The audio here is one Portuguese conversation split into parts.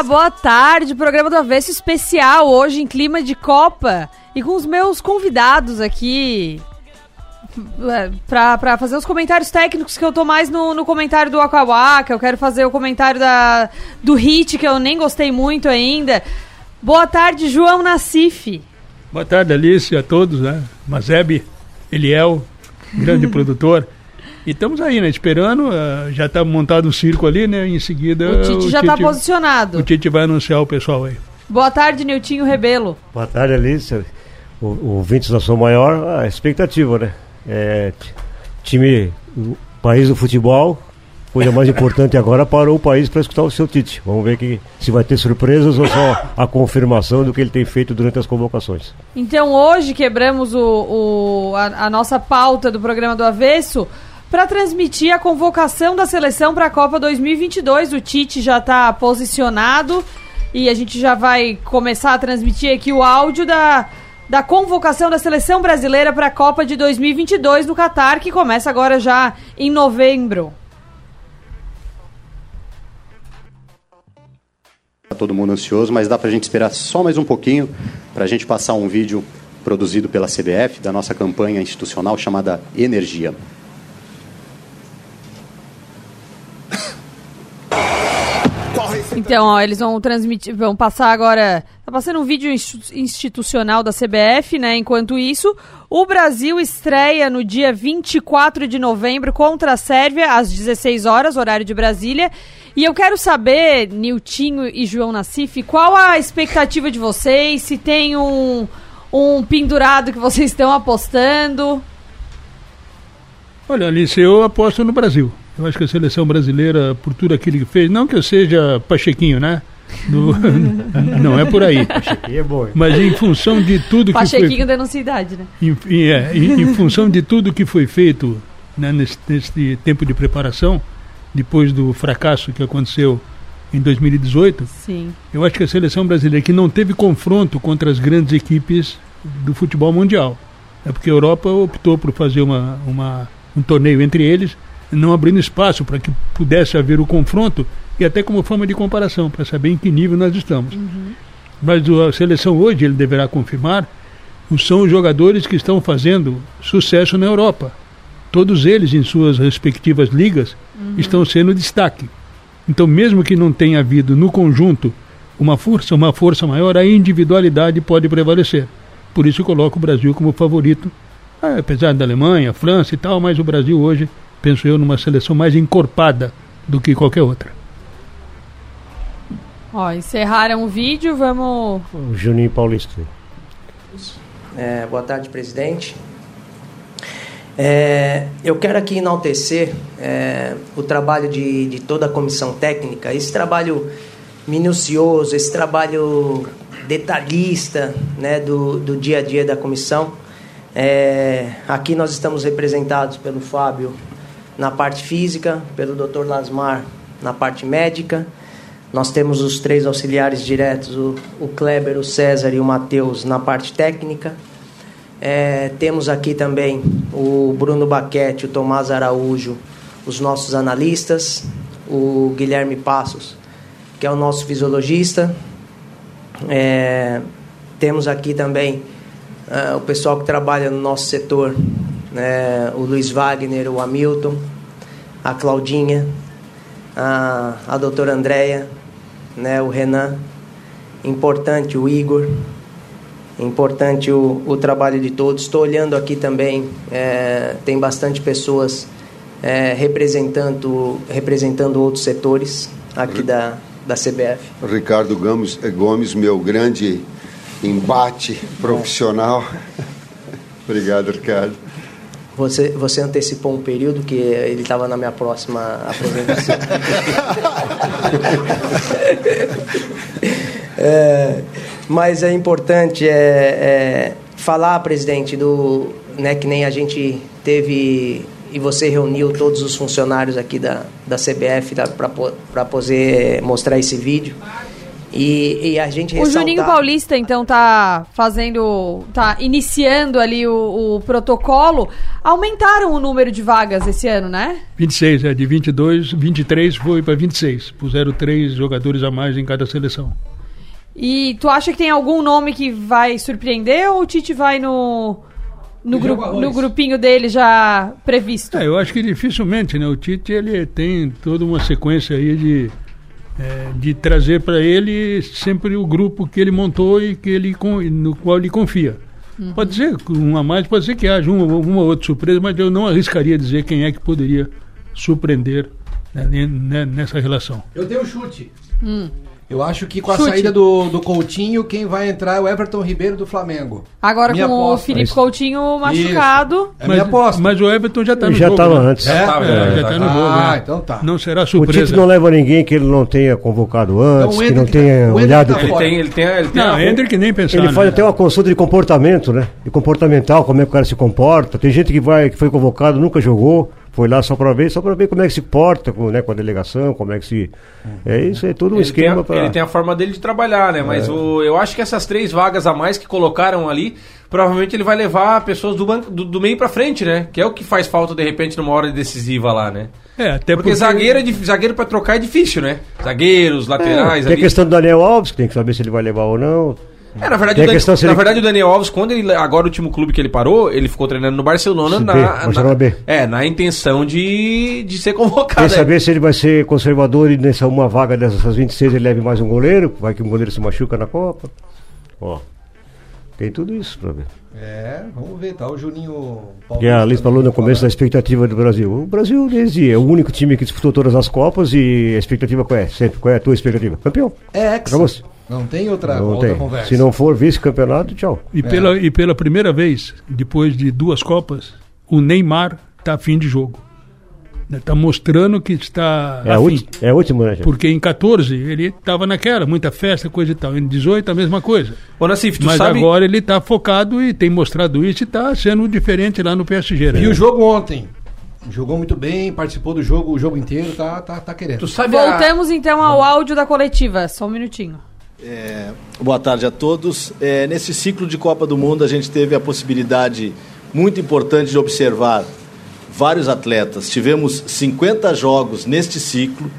Olá, boa tarde. Programa do Avesso especial hoje em clima de Copa e com os meus convidados aqui é, pra, pra fazer os comentários técnicos que eu tô mais no, no comentário do Aquawaka. Eu quero fazer o comentário da, do Hit, que eu nem gostei muito ainda. Boa tarde, João Nassif. Boa tarde, Alice, a todos, né? Mazeb, Eliel, grande produtor. E estamos aí, né? Esperando. Uh, já está montado o circo ali, né? Em seguida. O Tite o já está posicionado. O Tite vai anunciar o pessoal aí. Boa tarde, Niltinho Rebelo. Boa tarde, Alice. O, o Vintes da sua maior a expectativa, né? É, time, o país do futebol, coisa mais importante agora parou o país para escutar o seu Tite. Vamos ver que, se vai ter surpresas ou só a confirmação do que ele tem feito durante as convocações. Então hoje quebramos o, o a, a nossa pauta do programa do Avesso para transmitir a convocação da seleção para a Copa 2022. O Tite já está posicionado e a gente já vai começar a transmitir aqui o áudio da, da convocação da seleção brasileira para a Copa de 2022 no Catar, que começa agora já em novembro. Tá todo mundo ansioso, mas dá para a gente esperar só mais um pouquinho para a gente passar um vídeo produzido pela CBF da nossa campanha institucional chamada Energia. Então, ó, eles vão transmitir, vão passar agora. Tá passando um vídeo institucional da CBF, né? Enquanto isso, o Brasil estreia no dia 24 de novembro contra a Sérvia, às 16 horas, horário de Brasília. E eu quero saber, Niltinho e João Nassif, qual a expectativa de vocês? Se tem um, um pendurado que vocês estão apostando? Olha, Alice, eu aposto no Brasil. Eu acho que a seleção brasileira, por tudo aquilo que fez, não que eu seja Pachequinho, né? Do, não é por aí. Pachequinho é bom. Mas em função de tudo Pachequinho que foi... Pachequinho denuncia idade, né? Em, é, em, em, função de tudo que foi feito né, nesse, nesse tempo de preparação, depois do fracasso que aconteceu em 2018, Sim. eu acho que a seleção brasileira que não teve confronto contra as grandes equipes do futebol mundial. É porque a Europa optou por fazer uma, uma, um torneio entre eles não abrindo espaço para que pudesse haver o confronto e até como forma de comparação, para saber em que nível nós estamos. Uhum. Mas a seleção hoje, ele deverá confirmar, são os jogadores que estão fazendo sucesso na Europa. Todos eles, em suas respectivas ligas, uhum. estão sendo destaque. Então, mesmo que não tenha havido no conjunto uma força, uma força maior, a individualidade pode prevalecer. Por isso coloco o Brasil como favorito, ah, apesar da Alemanha, França e tal, mas o Brasil hoje penso eu, numa seleção mais encorpada do que qualquer outra. Ó, encerraram o vídeo, vamos. O Juninho Paulista. É, boa tarde, presidente. É, eu quero aqui enaltecer é, o trabalho de, de toda a comissão técnica, esse trabalho minucioso, esse trabalho detalhista né, do, do dia a dia da comissão. É, aqui nós estamos representados pelo Fábio na parte física, pelo Dr. Lasmar na parte médica. Nós temos os três auxiliares diretos, o, o Kleber, o César e o Matheus na parte técnica. É, temos aqui também o Bruno Baquete, o Tomás Araújo, os nossos analistas, o Guilherme Passos, que é o nosso fisiologista. É, temos aqui também uh, o pessoal que trabalha no nosso setor, né, o Luiz Wagner, o Hamilton, a Claudinha, a, a doutora Andréia, né, o Renan, importante o Igor, importante o, o trabalho de todos. Estou olhando aqui também, é, tem bastante pessoas é, representando, representando outros setores aqui da, da CBF. Ricardo Gomes, Gomes meu grande embate profissional. Obrigado, Ricardo. Você, você antecipou um período que ele estava na minha próxima apresentação. é, mas é importante é, é, falar, presidente, do, né, que nem a gente teve e você reuniu todos os funcionários aqui da, da CBF para poder mostrar esse vídeo. E, e a gente O ressaltar... Juninho Paulista, então, tá fazendo. tá iniciando ali o, o protocolo. Aumentaram o número de vagas esse ano, né? 26, é, de 22, 23 foi para 26. Puseram três jogadores a mais em cada seleção. E tu acha que tem algum nome que vai surpreender ou o Tite vai no. No, gru- no grupinho dele já previsto? É, eu acho que dificilmente, né? O Tite ele tem toda uma sequência aí de, é, de trazer para ele sempre o grupo que ele montou e que ele no qual ele confia. Pode ser um a mais, pode ser que haja uma, uma outra surpresa, mas eu não arriscaria dizer quem é que poderia surpreender né, ne- ne- nessa relação. Eu tenho um chute. Eu acho que com a. Chute. saída do, do Coutinho, quem vai entrar é o Everton Ribeiro do Flamengo. Agora Minha com aposta. o Felipe. Coutinho machucado. É minha aposta. mas o Everton já está no Já jogo. estava né? antes. É? É, Tá, já tá. está no jogo. Ah, né? então tá. Não será O surpresa. Tite não leva ninguém que ele não tenha convocado antes, Então, o que não tá- tenha o Hendrick olhado. tá Ele tem, ele tem, ele tem Não, a- Hendrick nem pensar. Ele faz né? até uma consulta de comportamento, né? De comportamental, como é que o cara se comporta. Tem gente que vai, que foi convocado, nunca jogou, foi lá só para ver, só para ver como é que se porta com, né, com a delegação, como é que se. É isso, é todo um Ele tem, esquema a, para. ele tem a forma dele de trabalhar, né? Mas o, eu acho que essas três vagas a mais que colocaram ali, provavelmente ele vai levar pessoas do, banco, do, do meio pra frente, né? Que é o que faz falta de repente numa hora decisiva lá, né? É, até Porque, zagueiro, é dif- zagueiro pra trocar é difícil, né? Zagueiros, laterais Tem a ali. questão do Daniel Alves, que tem que saber se ele vai levar ou não. É, na verdade, o Dan- na ele- verdade, o Daniel Alves, quando ele. Agora o último clube que ele parou, ele ficou treinando no Barcelona CB, na, Barcelona na- B. É, na intenção de, de ser convocado. Quer né? saber se ele vai ser conservador e nessa uma vaga dessas 26 ele leve mais um goleiro, vai que um goleiro se machuca na Copa. Ó. Tem tudo isso pra ver. É, vamos ver, tá o Juninho Que a Alice falou no começo da expectativa do Brasil. O Brasil, desde é o único time que disputou todas as Copas e a expectativa qual é? Sempre, qual é a tua expectativa? Campeão. É, ex. Acabou-se. Não tem outra, Não outra tem. conversa. Se não for vice-campeonato, tchau. E, pela, e pela primeira vez, depois de duas Copas, o Neymar está a fim de jogo. Está mostrando que está É a, a fim. ulti- é a última, né, gente? Porque em 14 ele estava naquela, muita festa, coisa e tal. Em 18 a mesma coisa. Ô, Nassif, tu Mas sabe. agora ele está focado e tem mostrado isso e está sendo diferente lá no PSG. né? E o jogo ontem? Jogou muito bem, participou do jogo o jogo inteiro, tá, tá, tá querendo. Tu sabe a- Voltamos então ao áudio da coletiva. Só um minutinho. É, boa tarde a todos. É, nesse ciclo de Copa do Mundo, a gente teve a possibilidade muito importante de observar vários atletas. Tivemos 50 jogos neste ciclo,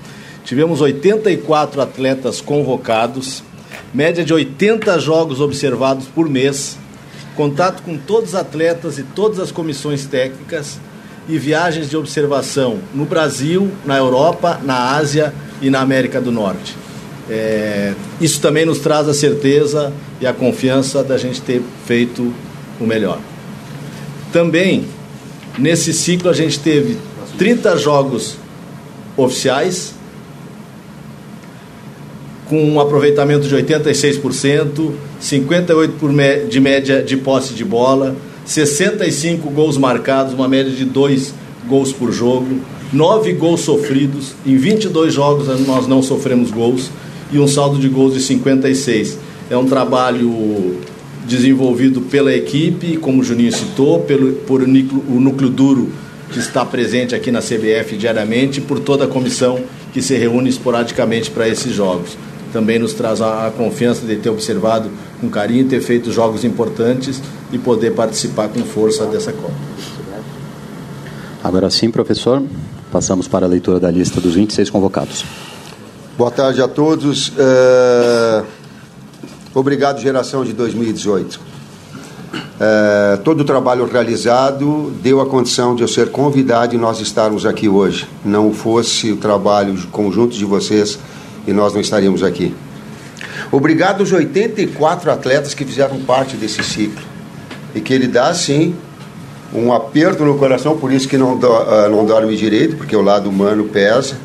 tivemos 84 atletas convocados, média de 80 jogos observados por mês, contato com todos os atletas e todas as comissões técnicas e viagens de observação no Brasil, na Europa, na Ásia e na América do Norte. É, isso também nos traz a certeza e a confiança da gente ter feito o melhor. Também, nesse ciclo, a gente teve 30 jogos oficiais, com um aproveitamento de 86%, 58% por mé- de média de posse de bola, 65 gols marcados, uma média de 2 gols por jogo, 9 gols sofridos, em 22 jogos nós não sofremos gols, e um saldo de gols de 56. É um trabalho desenvolvido pela equipe, como o Juninho citou, pelo, por o núcleo, o núcleo duro que está presente aqui na CBF diariamente, por toda a comissão que se reúne esporadicamente para esses jogos. Também nos traz a, a confiança de ter observado com carinho, ter feito jogos importantes e poder participar com força dessa Copa. Agora sim, professor, passamos para a leitura da lista dos 26 convocados. Boa tarde a todos. É, Obrigado, geração de 2018. É, Todo o trabalho realizado deu a condição de eu ser convidado e nós estarmos aqui hoje. Não fosse o trabalho conjunto de vocês e nós não estaríamos aqui. Obrigado aos 84 atletas que fizeram parte desse ciclo e que ele dá, sim, um aperto no coração, por isso que não, do, ah, não dorme direito, porque o lado humano pesa.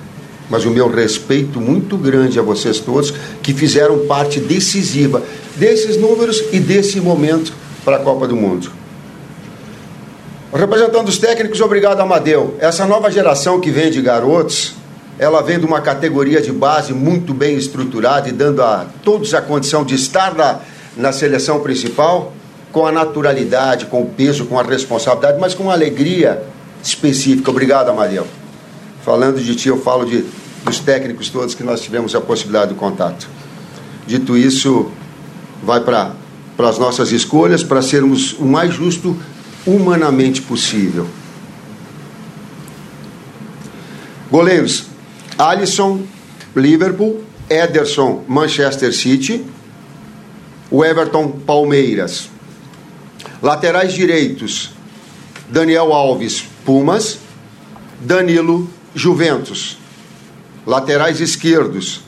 Mas o meu respeito muito grande a vocês todos que fizeram parte decisiva desses números e desse momento para a Copa do Mundo. Representando os técnicos, obrigado Amadeu. Essa nova geração que vem de garotos, ela vem de uma categoria de base muito bem estruturada e dando a todos a condição de estar na, na seleção principal com a naturalidade, com o peso, com a responsabilidade, mas com uma alegria específica. Obrigado, Amadeu. Falando de ti, eu falo de, dos técnicos todos que nós tivemos a possibilidade de contato. Dito isso, vai para as nossas escolhas para sermos o mais justo humanamente possível. Goleiros: Alisson, Liverpool, Ederson, Manchester City, o Everton, Palmeiras. Laterais direitos: Daniel Alves, Pumas, Danilo, Juventus. Laterais esquerdos: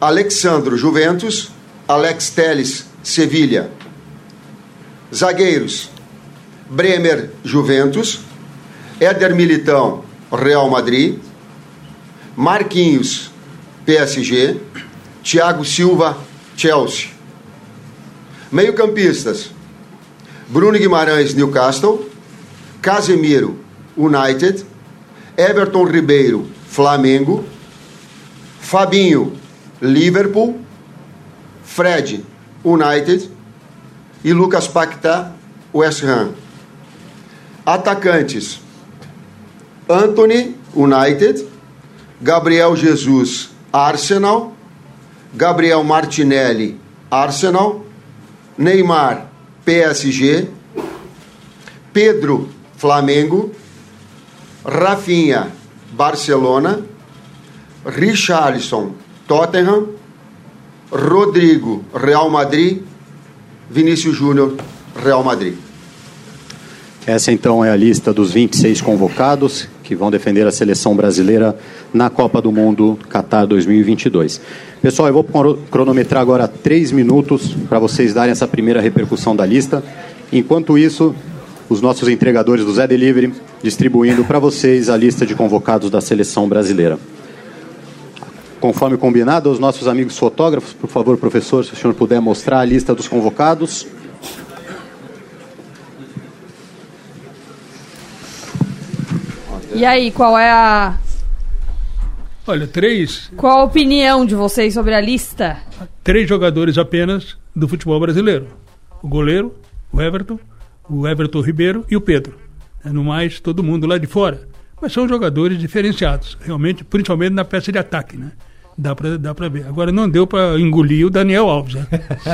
Alexandro, Juventus, Alex Teles, Sevilha. Zagueiros: Bremer, Juventus, Éder Militão, Real Madrid, Marquinhos, PSG, Thiago Silva, Chelsea. Meio-campistas: Bruno Guimarães, Newcastle, Casemiro, United, Everton Ribeiro, Flamengo, Fabinho, Liverpool, Fred, United. E Lucas Paquetá, West Ham. Atacantes: Anthony, United, Gabriel Jesus, Arsenal, Gabriel Martinelli, Arsenal, Neymar, PSG, Pedro, Flamengo, Rafinha, Barcelona, Richarlison, Tottenham, Rodrigo, Real Madrid, Vinícius Júnior, Real Madrid. Essa então é a lista dos 26 convocados que vão defender a seleção brasileira na Copa do Mundo Qatar 2022. Pessoal, eu vou cronometrar agora três minutos para vocês darem essa primeira repercussão da lista. Enquanto isso, os nossos entregadores do Zé Delivery distribuindo para vocês a lista de convocados da seleção brasileira. Conforme combinado, os nossos amigos fotógrafos, por favor, professor, se o senhor puder mostrar a lista dos convocados. E aí, qual é a. Olha, três. Qual a opinião de vocês sobre a lista? Três jogadores apenas do futebol brasileiro: o goleiro, o Everton, o Everton Ribeiro e o Pedro. É, no mais, todo mundo lá de fora. Mas são jogadores diferenciados, realmente, principalmente na peça de ataque, né? Dá pra, dá pra ver. Agora não deu pra engolir o Daniel Alves, né?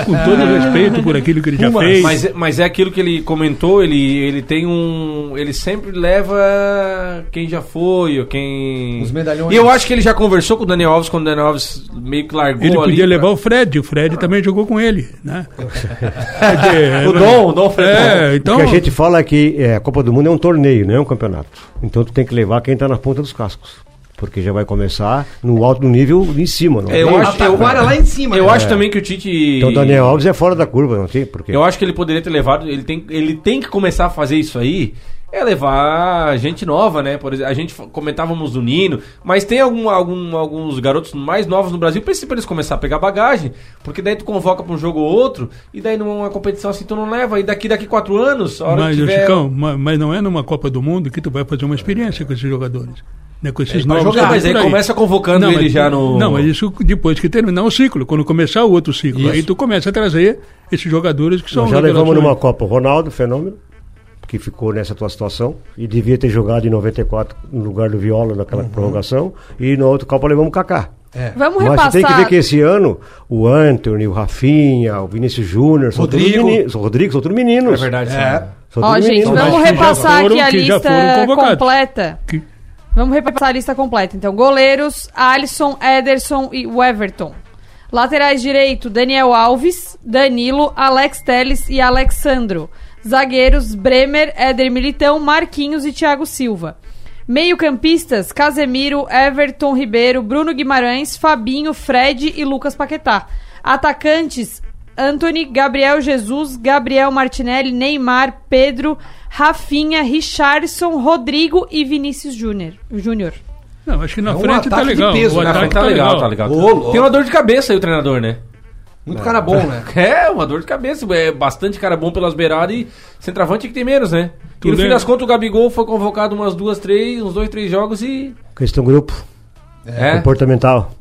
Com todo o respeito por aquilo que ele já fez. Mas, é- mas é aquilo que ele comentou, ele, ele tem um. Ele sempre leva quem já foi, ou quem. Os medalhões. E eu acho que ele já conversou com o Daniel Alves quando o Daniel Alves meio que largou Ele ali. podia levar pra- o Fred, o Fred também jogou com ele, né? O Dom, o Dom Fred. É, então. o que a gente fala é que é, a Copa do Mundo é um torneio, não é um campeonato. Então tu tem que levar quem está na ponta dos cascos. Porque já vai começar no alto nível em cima. Não É, eu acho, eu, Taquara lá em cima, Eu né? acho também que o Tite. Então o Daniel Alves é fora da curva, não tem? Porque Eu acho que ele poderia ter levado. Ele tem, ele tem que começar a fazer isso aí. É levar gente nova, né? Por exemplo, a gente comentávamos do Nino, mas tem algum, algum- alguns garotos mais novos no Brasil pra eles- pra eles começar a pegar bagagem, porque daí tu convoca pra um jogo ou outro, e daí numa competição assim tu não leva, e daqui daqui quatro anos, a hora Mas, que tiver... Chicão, ma- mas não é numa Copa do Mundo que tu vai fazer uma experiência com esses jogadores. Né, com esses É, novos jogar, que mas aí começa convocando ele mas- já no- Não, mas isso depois que terminar o ciclo, quando começar o outro ciclo. Isso. Aí tu começa a trazer esses jogadores que são nós já levamos numa Copa o Ronaldo, fenômeno, que ficou nessa tua situação e devia ter jogado em 94 no lugar do Viola naquela prorrogação. E na outra Copa levamos o Kaká. É. Vamos Mas repassar. você tem que ver que esse ano o Anthony, o Rafinha, o Vinícius Júnior, são todos Rodrigo. meninos. O Rodrigo são todos meninos. É verdade. É. Ó, todos gente, meninos. vamos mas repassar foram- aqui a lista completa. Que- Vamos repassar a lista completa. Então, goleiros, Alisson, Ederson e Everton. Laterais direito, Daniel Alves, Danilo, Alex Teles e Alexandro. Zagueiros, Bremer, Éder Militão, Marquinhos e Thiago Silva. Meio-campistas, Casemiro, Everton Ribeiro, Bruno Guimarães, Fabinho, Fred e Lucas Paquetá. Atacantes, Anthony, Gabriel Jesus, Gabriel Martinelli, Neymar, Pedro, Rafinha, Richarlison, Rodrigo e Vinícius Júnior. Júnior. Não, acho que na É um frente tá ataque de legal. peso, o né? Na ataque frente tá legal, tá legal. Ô, louco. Tem uma dor de cabeça aí o treinador, né? Muito cara bom, né? É, uma dor de cabeça. É bastante cara bom pelas beiradas e centroavante que tem menos, né? E no fim é- das contas o Gabigol foi convocado umas duas, três, uns dois, três jogos e. Questão grupo, É. comportamental.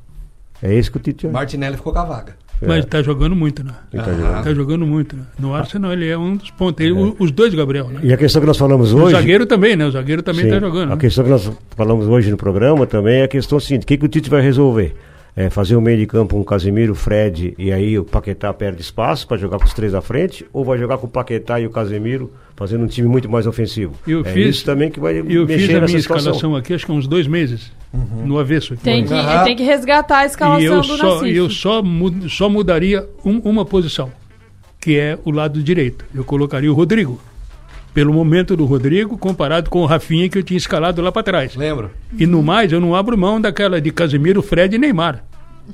É isso que o Tite. Martinelli ficou com a vaga. Mas tá jogando muito, né? Ele tá jogando. Tá jogando muito, né? No Arsenal ele é um dos pontos. Ele- o- Os dois, Gabriel, né? E a questão que nós falamos O hoje. zagueiro também, né? O zagueiro também Sim, tá jogando. A né? questão que nós falamos hoje no programa também é a questão seguinte: o que, que o Tite vai resolver? é, fazer um meio de campo com um Casemiro, Fred e aí o Paquetá perde espaço para jogar com os três à frente, ou vai jogar com o Paquetá e o Casemiro fazendo um time muito mais ofensivo. Eu é fiz- isso também que vai Eu mexer fiz a minha escalação aqui, acho que há uns dois meses, no avesso. Tem que, Aham. tem que resgatar a escalação e eu do só, Nassif. eu só, mu- só mudaria um- uma posição, que é o lado direito. Eu colocaria o Rodrigo. Pelo momento do Rodrigo, comparado com o Rafinha que eu tinha escalado lá para trás. Lembro. E no mais, eu não abro mão daquela de Casemiro, Fred e Neymar.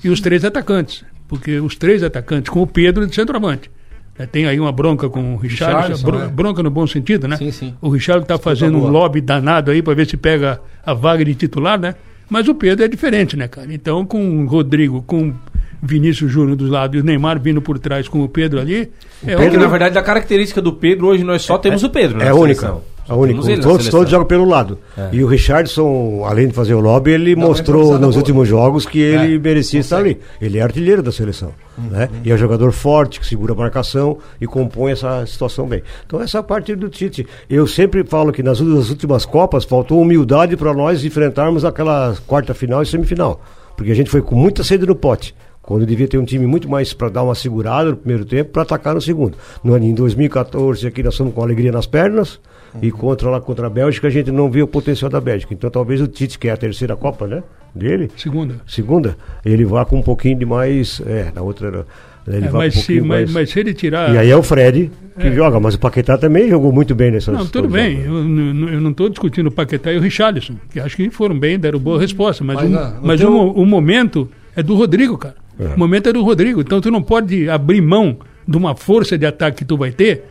E os três atacantes. Porque os três atacantes, com o Pedro de centroavante. É, Tem aí uma bronca com o Richard, bron- né? bronca no bom sentido, né? Sim, sim. O Richard está fazendo um lobby danado aí para ver se pega a vaga de titular, né? Mas o Pedro é diferente, né, cara? Então, com o Rodrigo, com Vinícius Júnior dos lados e o Neymar vindo por trás com o Pedro ali, é Porque, outro- na verdade, a característica do Pedro hoje nós só temos o Pedro. É única. A Só única. Todos, todos jogam pelo lado. É. E o Richardson, além de fazer o lobby, ele uma mostrou nos boa. últimos jogos que ele É, merecia estar ali. Ele é artilheiro da seleção. Né? E é um jogador forte, que segura a marcação e compõe essa situação bem. Então, essa é parte do Tite. Eu sempre falo que nas últimas Copas faltou humildade para nós enfrentarmos aquela quarta final e semifinal. Porque a gente foi com muita sede no pote. Quando devia ter um time muito mais para dar uma segurada no primeiro tempo, para atacar no segundo. No ano em 2014, aqui nós fomos com alegria nas pernas, e contra lá contra a Bélgica, a gente não viu o potencial da Bélgica. Então talvez o Tite, que é a terceira Copa, né? Dele, segunda. segunda, ele vá com um pouquinho de mais. É, na outra. Ele É, vá mas, um se, pouquinho mas, mais. mas se ele tirar. E aí é o Fred que joga, mas o Paquetá também jogou muito bem nessa Não, tudo bem. Eu, n- eu não estou discutindo o Paquetá e o Richarlison, que acho que foram bem, deram boa resposta. Mas, Mas, o, não, no mas teu- o, mo- o momento é do Rodrigo, cara. O momento é do Rodrigo. Então tu não pode abrir mão de uma força de ataque que tu vai ter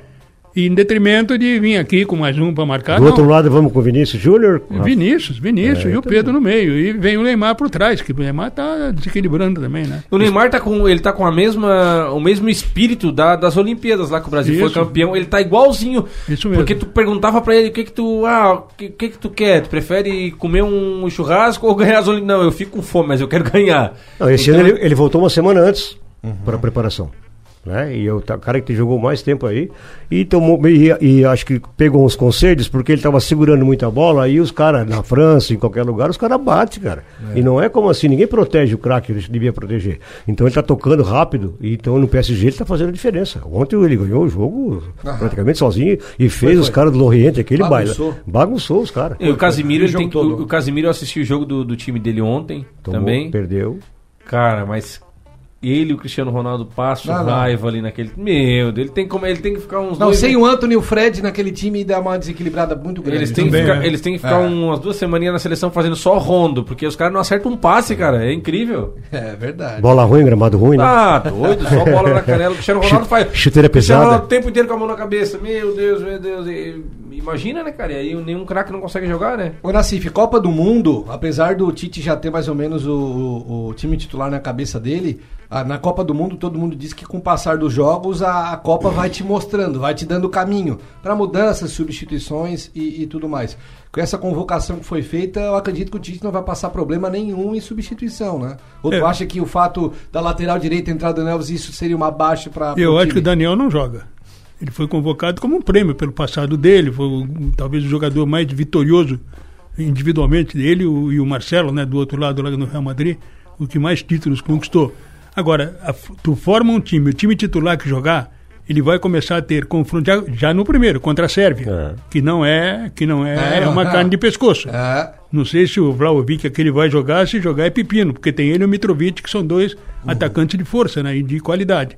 em detrimento de vir aqui com mais um para marcar. Do não. outro lado, vamos com o Vinícius Júnior. Vinícius, Vinícius É, e o Pedro no meio. E vem o Neymar por trás, que o Neymar tá desequilibrando também, né? O Neymar tá com, ele tá com a mesma, o mesmo espírito da- das Olimpíadas lá que o Brasil foi Isso. campeão. Ele tá igualzinho. Isso mesmo. Porque tu perguntava pra ele o que que tu, ah, o que, que que tu quer? Tu prefere comer um churrasco ou ganhar as Olimpíadas? Não, eu fico com fome, mas eu quero ganhar. Não, esse Então- ano ele, ele voltou uma semana antes para a preparação. Né? E eu, tá- o cara que jogou mais tempo aí. E tomou e, e acho que pegou uns conselhos porque ele estava segurando muita bola aí os caras na França em qualquer lugar os caras batem cara. E não é como assim ninguém protege o craque ele devia proteger. Então ele está tocando rápido e então no PSG ele está fazendo a diferença. Ontem ele ganhou o jogo praticamente sozinho e fez os caras do Lorient aquele Bagunçou. baile. Bagunçou. Os caras o Casimiro, o ele tem, o, o Casimiro eu assisti o jogo do, do time dele ontem Tomou, também. perdeu. Cara, mas ele e o Cristiano Ronaldo passam Não, não. raiva ali naquele. Meu Deus, ele tem como ele tem que ficar uns Não, dois. sem o Anthony e o Fred naquele time dá uma desequilibrada muito grande. Eles têm, que ficar, é. eles têm que ficar É. umas duas semaninhas na seleção fazendo só rondo, porque os caras não acertam um passe, cara. É incrível. É verdade. bola ruim gramado ruim né Ah, doido, só bola na canela. O Cristiano Ronaldo faz. chuteira Cristiano pesada. Ronaldo o tempo inteiro com a mão na cabeça. Meu Deus, meu Deus. E- imagina, né, cara? E aí nenhum craque não consegue jogar, né? Ô Nassif, Copa do Mundo, apesar do Tite já ter mais ou menos o, o- o time titular na cabeça dele, na Copa do Mundo todo mundo diz que com o passar dos jogos a, a Copa vai te mostrando, vai te dando caminho para mudanças, substituições e, e tudo mais. Com essa convocação que foi feita, eu acredito que o Tite não vai passar problema nenhum em substituição, né? Ou tu É. acha que o fato da lateral direita entrar do Neves, isso seria uma baixa para Eu acho que o Daniel não joga. Ele foi convocado como um prêmio pelo passado dele, foi talvez o jogador mais vitorioso individualmente, ele o- e o Marcelo, né, do outro lado lá no Real Madrid, o que mais títulos conquistou. Agora, a tu forma um time, o time titular que jogar, ele vai começar a ter confronto já, já no primeiro contra a Sérvia, É. que não é que não é, É, uma não. carne de pescoço. É, Não sei se o Vlaovic que ele vai jogar, se jogar é pepino, porque tem ele e o Mitrovic, que são dois atacantes de força né, e de qualidade.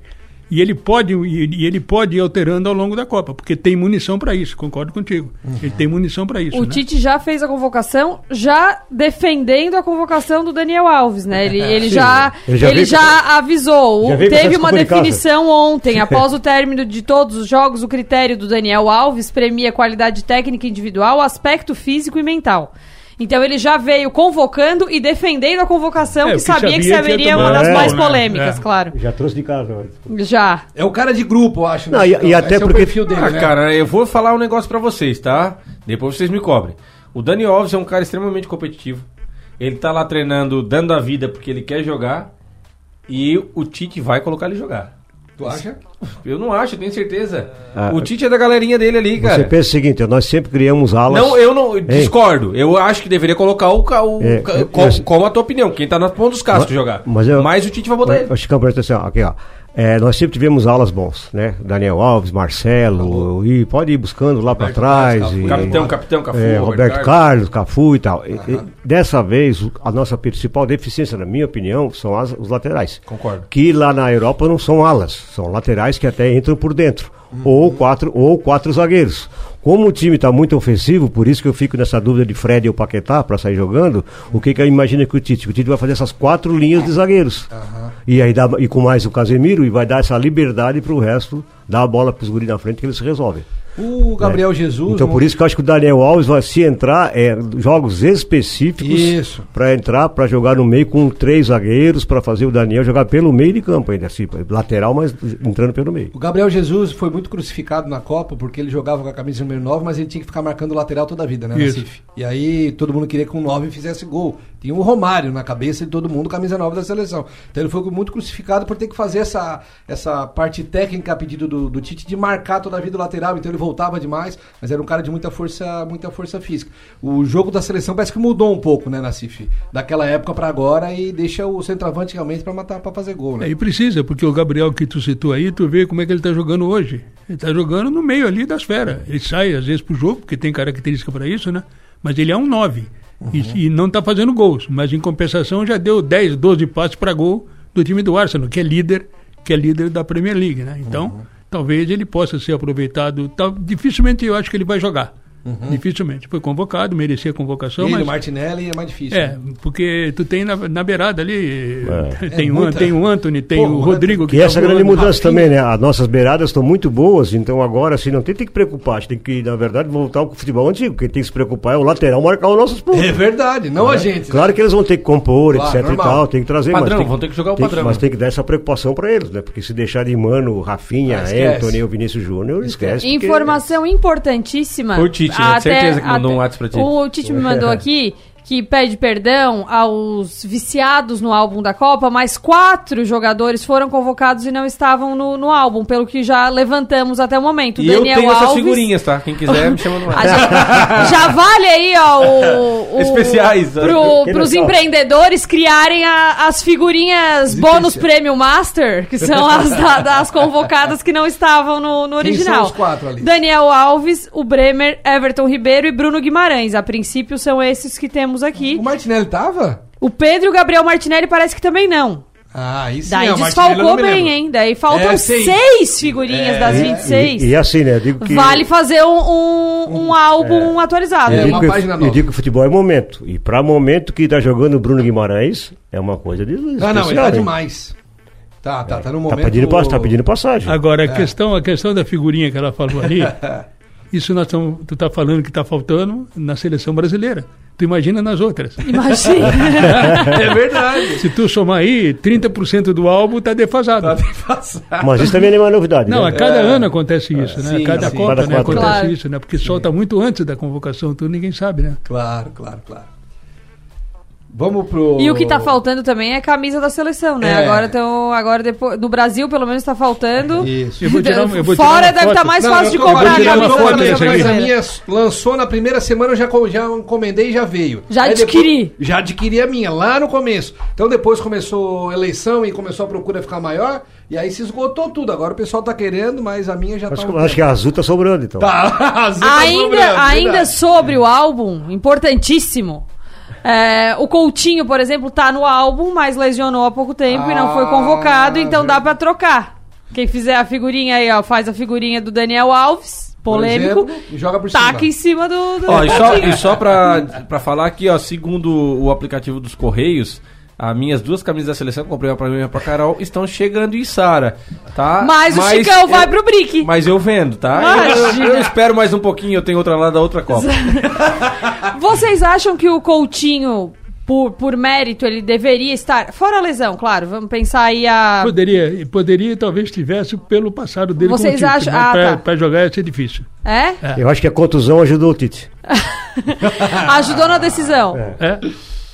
E ele pode e, ele pode ir alterando ao longo da Copa, porque tem munição para isso, concordo contigo. Ele tem munição para isso. O né? Tite já fez a convocação, já defendendo a convocação do Daniel Alves, né? Ele, ele Sim, já, ele já ele já avisou. já teve uma definição ontem, após o término de todos os jogos, o critério do Daniel Alves premia qualidade técnica individual, aspecto físico e mental. Então ele já veio convocando e defendendo a convocação, É, que que sabia que seria uma das É, mais né? polêmicas, É. claro. já trouxe de casa. Já. é o cara de grupo, eu acho. Não, né, e- Chicão? e até Esse é o porque- perfil dele, ah, né? cara, eu vou falar um negócio pra vocês, tá? Depois vocês me cobrem. O Dani Alves é um cara extremamente competitivo. Ele tá lá treinando, dando a vida porque ele quer jogar. E o Tite vai colocar ele jogar. Tu acha? Eu não acho, eu tenho certeza. Ah, o Tite é da galerinha dele ali, Você cara. pensa o seguinte, nós sempre criamos alas. Não, eu não eu discordo. Eu acho que deveria colocar o, o É, ca- eu- qual a tua opinião? Quem tá na ponta dos cascos Mas- jogar. mas eu- Mas o Tite vai botar ele. Ô, Chicão, presta atenção, aqui, ó. É, nós sempre tivemos alas bons, né? Daniel Alves, Marcelo, e pode ir buscando lá pra Roberto trás. Carlos, e- Capitão, capitão, Cafu, é, Roberto Carlos. Carlos, Cafu e tal. E- e dessa vez, a nossa principal deficiência, na minha opinião, são as- os laterais. Concordo. Que lá na Europa não são alas, são laterais que até entram por dentro. Ou, quatro, ou quatro zagueiros. Como o time está muito ofensivo, por isso que eu fico nessa dúvida de Fred ou Paquetá para sair jogando, o que que eu imagino que o Tite? O Tite vai fazer essas quatro linhas de zagueiros. E aí dá, e com mais o Casemiro, e vai dar essa liberdade para o resto, dar a bola para os guris na frente que eles se resolvem. O Gabriel Jesus. Então por isso que eu acho que o Daniel Alves vai se entrar é, jogos específicos para entrar para jogar no meio com três zagueiros para fazer o Daniel jogar pelo meio de campo ainda assim, lateral, mas entrando pelo meio. O Gabriel Jesus foi muito crucificado na Copa porque ele jogava com a camisa número 9, mas ele tinha que ficar marcando o lateral toda a vida, né, Isso. Nacife? E aí todo mundo queria que um 9 fizesse gol. Tinha o Romário na cabeça de todo mundo, camisa 9 da seleção. Então ele foi muito crucificado por ter que fazer essa, essa parte técnica a pedido do, do Tite de marcar toda a vida lateral, então ele voltava demais, mas era um cara de muita força, muita força física. O jogo da seleção parece que mudou um pouco, né, Nacife? Daquela época pra agora e deixa o centroavante realmente pra matar, para fazer gol, né? É, e precisa, porque o Gabriel que tu citou aí, tu vê como é que ele está jogando hoje. Ele está jogando no meio ali da esfera. Ele sai às vezes pro jogo, porque tem característica para isso, né? Mas ele é um 9. E, e não está fazendo gols. Mas em compensação já deu 10, 12 passes para gol do time do Arsenal, que é líder, que é líder da Premier League, né? Então, talvez ele possa ser aproveitado. Tal, dificilmente eu acho que ele vai jogar. Dificilmente. Foi convocado, merecia a convocação, Ele, mas o Martinelli é mais difícil. é, né? porque tu tem na, na beirada ali, tem, É o, muita- tem o Anthony, tem Pô, o o Rodrigo. Que tá essa é a grande mudança também, né? As nossas beiradas estão muito boas, então agora assim não tem, tem que preocupar, a gente tem que, na verdade, voltar ao futebol antigo. Quem tem que se preocupar é o lateral marcar os nossos pontos. É verdade, não a gente. né? Claro que eles vão ter que compor, Claro, etc normal. e tal, tem que trazer Padrão, mas tem, vão ter que jogar o tem padrão. Mas tem que dar essa preocupação para eles, né? Porque se deixar de Mano, Rafinha, Ah. Anthony ou Vinícius Júnior, esquece. porque- Informação importantíssima. Foi o Tite, né? Certeza que mandou um WhatsApp pra ti. O Tite me mandou aqui que pede perdão aos viciados no álbum da Copa, mas quatro jogadores foram convocados e não estavam no, no álbum, pelo que já levantamos até o momento. E eu tenho essas figurinhas, tá? Quem quiser me chama no A WhatsApp. gente- já vale aí, ó, o, o- Especiais, né? Pro, Que pros empreendedores criarem a- as figurinhas bônus prêmio master, que são as da- das convocadas que não estavam no, no original. os quatro ali? Daniel Alves, o Bremer, Everton Ribeiro e Bruno Guimarães. A princípio são esses que temos aqui. O Martinelli tava? O Pedro e o Gabriel Martinelli parece que também não. Ah, sim. Daí é, eu desfalcou bem, lembro. hein? Daí faltam É, sei. seis figurinhas das E- 26. E, e assim, né? Eu digo que. Vale fazer um, um, um álbum atualizado. É, eu digo, uma que, página eu nova. digo que o futebol é momento. E para momento que tá jogando o Bruno Guimarães, é uma coisa de. Ah, não, ele tá hein? demais. Tá, tá, tá no Tá momento. pedindo, pass- tá pedindo passagem. Agora, a, questão, a questão da figurinha que ela falou ali, isso nós tamo, tu tá falando que está faltando na seleção brasileira. Tu imagina nas outras. Imagina. É verdade. Se tu somar aí, 30% do álbum está defasado. Mas isso também não é uma novidade. Não, né? a cada ano acontece isso, né? sim, a cada sim. Copa Cada né, acontece anos. isso, né? Porque solta muito antes da convocação, tudo ninguém sabe, né? Claro, claro, claro. Vamos pro. E o que tá faltando também é a camisa da seleção, né? É. Agora, então, agora depois, no Brasil, pelo menos, tá faltando. Isso. Eu vou tirar, eu vou Fora deve estar mais Não, fácil de comprar a camisa da mas a minha lançou na primeira semana, eu já, já encomendei e já veio. Já Aí adquiri. depois- já adquiri a minha, lá no começo. Então depois começou a eleição e começou a procura ficar maior, e aí se esgotou tudo. Agora o pessoal tá querendo, mas a minha já Acho, tá... que- acho que a azul tá sobrando, então. Tá, azul tá Ainda, sobrando, ainda verdade. sobre o álbum, importantíssimo. É, o Coutinho, por exemplo, tá no álbum, mas lesionou há pouco tempo e não foi Ah, convocado, então dá pra trocar. Quem fizer a figurinha aí, ó, faz a figurinha do Daniel Alves, Por polêmico, exemplo, e joga por cima. taca em cima do, do Ó, e só, e só pra, pra falar aqui, ó, segundo o aplicativo dos Correios, as minhas duas camisas da seleção, comprei uma pra mim e uma pra Carol, estão chegando em Sara, tá? Mas o Chicão vai pro Brick. Mas eu vendo, tá? Eu, eu espero mais um pouquinho, eu tenho outra lá da outra Copa. Vocês acham que o Coutinho, por, por mérito, ele deveria estar. Fora a lesão, claro, vamos pensar aí a. Poderia, poderia talvez tivesse pelo passado dele Vocês Tite, acham- mas ah, pra, tá. pra jogar ia ser difícil. É? Eu acho que a contusão ajudou o Tite. Ajudou na decisão. É?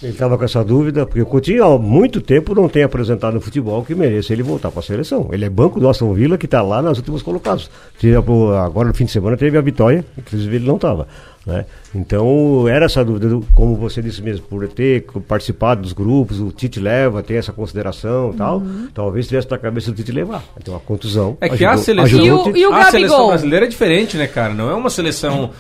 Ele estava com essa dúvida, porque o Coutinho há muito tempo não tem apresentado no futebol que mereça ele voltar para a seleção. Ele é banco do Aston Villa que está lá nas últimas colocadas. Agora no fim de semana teve a vitória, inclusive ele não estava. Né? Então era essa dúvida, do- como você disse mesmo, por ter participado dos grupos, o Tite leva, tem essa consideração e tal. Talvez tivesse na cabeça do Tite levar. Então a contusão. É que a seleção- ajudou E o- e o a seleção Gabigol? brasileira é diferente, né, cara? Não é uma seleção.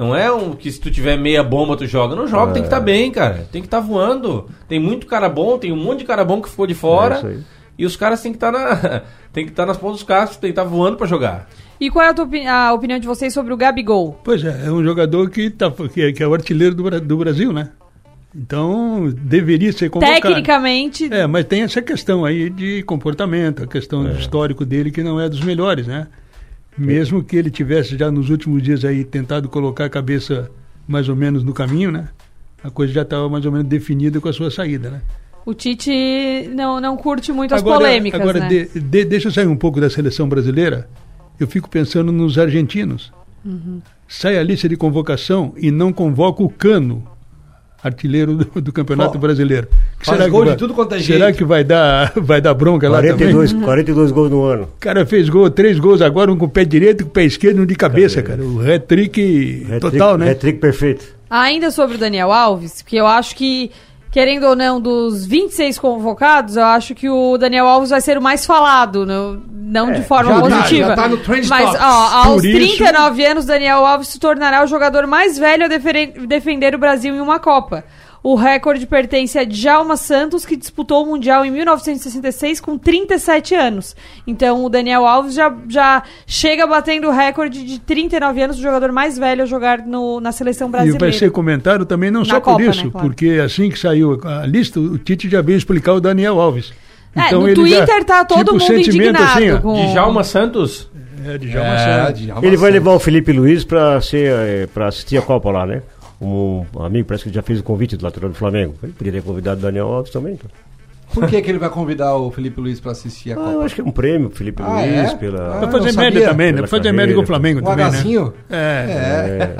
Não é um que se tu tiver meia bomba tu joga. Não joga, tem que estar bem, cara. Tem que estar voando. Tem muito cara bom, tem um monte de cara bom que ficou de É isso fora. aí. e os caras têm que estar na. tem que estar nas pontas dos cascos, tem que estar voando pra jogar. E qual é a, tua opi- a opinião de vocês sobre o Gabigol? Pois é, é um jogador que, tá, que, é, que é o artilheiro do, do Brasil, né? Então, deveria ser convocado. Tecnicamente, É, mas tem essa questão aí de comportamento, a questão do histórico dele que não é dos melhores, né? Mesmo que ele tivesse já nos últimos dias aí tentado colocar a cabeça mais ou menos no caminho, né? A coisa já estava mais ou menos definida com a sua saída, né? o Tite não, não curte muito as polêmicas, agora né? de- de- deixa eu sair um pouco da seleção brasileira. Eu fico pensando nos argentinos. Uhum. Sai a lista de convocação e não convoca o Cano, artilheiro do, do Campeonato Ó, Brasileiro. Que faz será que gol de vai- tudo quanto é Será jeito. que vai dar, vai dar bronca lá também? 42, 42 gols no ano. O cara fez gol, três gols agora, um com o pé direito e com o pé esquerdo e um de cabeça, cara. O hat-trick total, né? Hat-trick perfeito. Ainda sobre o Daniel Alves, que eu acho que, querendo ou não, dos 26 convocados, eu acho que o Daniel Alves vai ser o mais falado, não, não de forma já tá, positiva. já tá no trend Mas, ó, aos Por isso- 39 anos, Daniel Alves se tornará o jogador mais velho a deferen- defender o Brasil em uma Copa. O recorde pertence a Djalma Santos, que disputou o Mundial em 1966 com 37 anos. Então o Daniel Alves já, já chega batendo o recorde de 39 anos, o jogador mais velho a jogar no- na seleção E brasileira. vai ser comentado também não Na só por Copa, isso, né, claro. porque assim que saiu a lista, o Tite já veio explicar o Daniel Alves. É, no ele Twitter tá todo tipo, mundo sentimento indignado assim, ó, com- Djalma Santos. É, Djalma É, Santos. Djalma Ele vai Santos. levar o Felipe Luiz para ser eh, para assistir a Copa lá, né? Um amigo parece que já fez o convite do lateral do Flamengo. Ele podia ter convidado o Daniel Alves também. Então. Por que, que ele vai convidar o Felipe Luiz pra assistir a Ah, Copa? eu acho que é um prêmio pro Felipe Ah, Luiz é? pela Ah, não fazer média também, né? Vai fazer média com o Flamengo Um também, agacinho? né?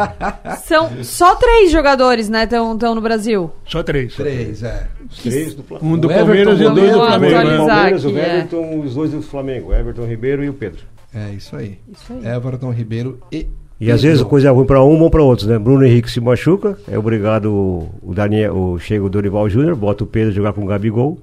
É, São só três jogadores, né, estão no Brasil. só três. Três, é. três do Flamengo. Um do Everton, Palmeiras e o dois do Flamengo. né? O Palmeiras, o aqui, é. Everton, os dois do Flamengo, Everton Ribeiro e o Pedro. É isso aí. Isso aí. Everton Ribeiro e. E às vezes coisa ruim para um, bom para outros, né? Bruno Henrique se machuca, é obrigado o, o Daniel, o, chega o Dorival Júnior, bota o Pedro jogar com o Gabigol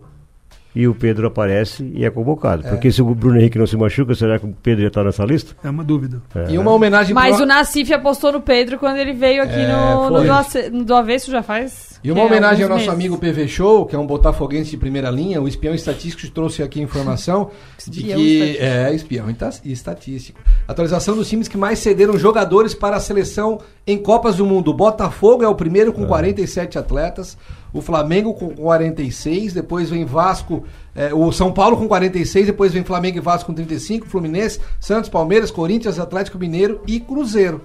e o Pedro aparece e é convocado. Porque se o Bruno Henrique não se machuca, será que o Pedro já está nessa lista? É uma dúvida. É. E uma homenagem Mas pro- o Nassif apostou no Pedro quando ele veio aqui É, no, no, do, no do Avesso já faz. E uma que, homenagem ao nosso meses. amigo PV Show, que é um botafoguense de primeira linha, o espião estatístico trouxe aqui a informação de que é espião ita- estatístico. Atualização dos times que mais cederam jogadores para a seleção em Copas do Mundo. O Botafogo é o primeiro com 47 atletas, o Flamengo com 46, depois vem Vasco, é, o São Paulo com 46, depois vem Flamengo e Vasco com 35, Fluminense, Santos, Palmeiras, Corinthians, Atlético Mineiro e Cruzeiro.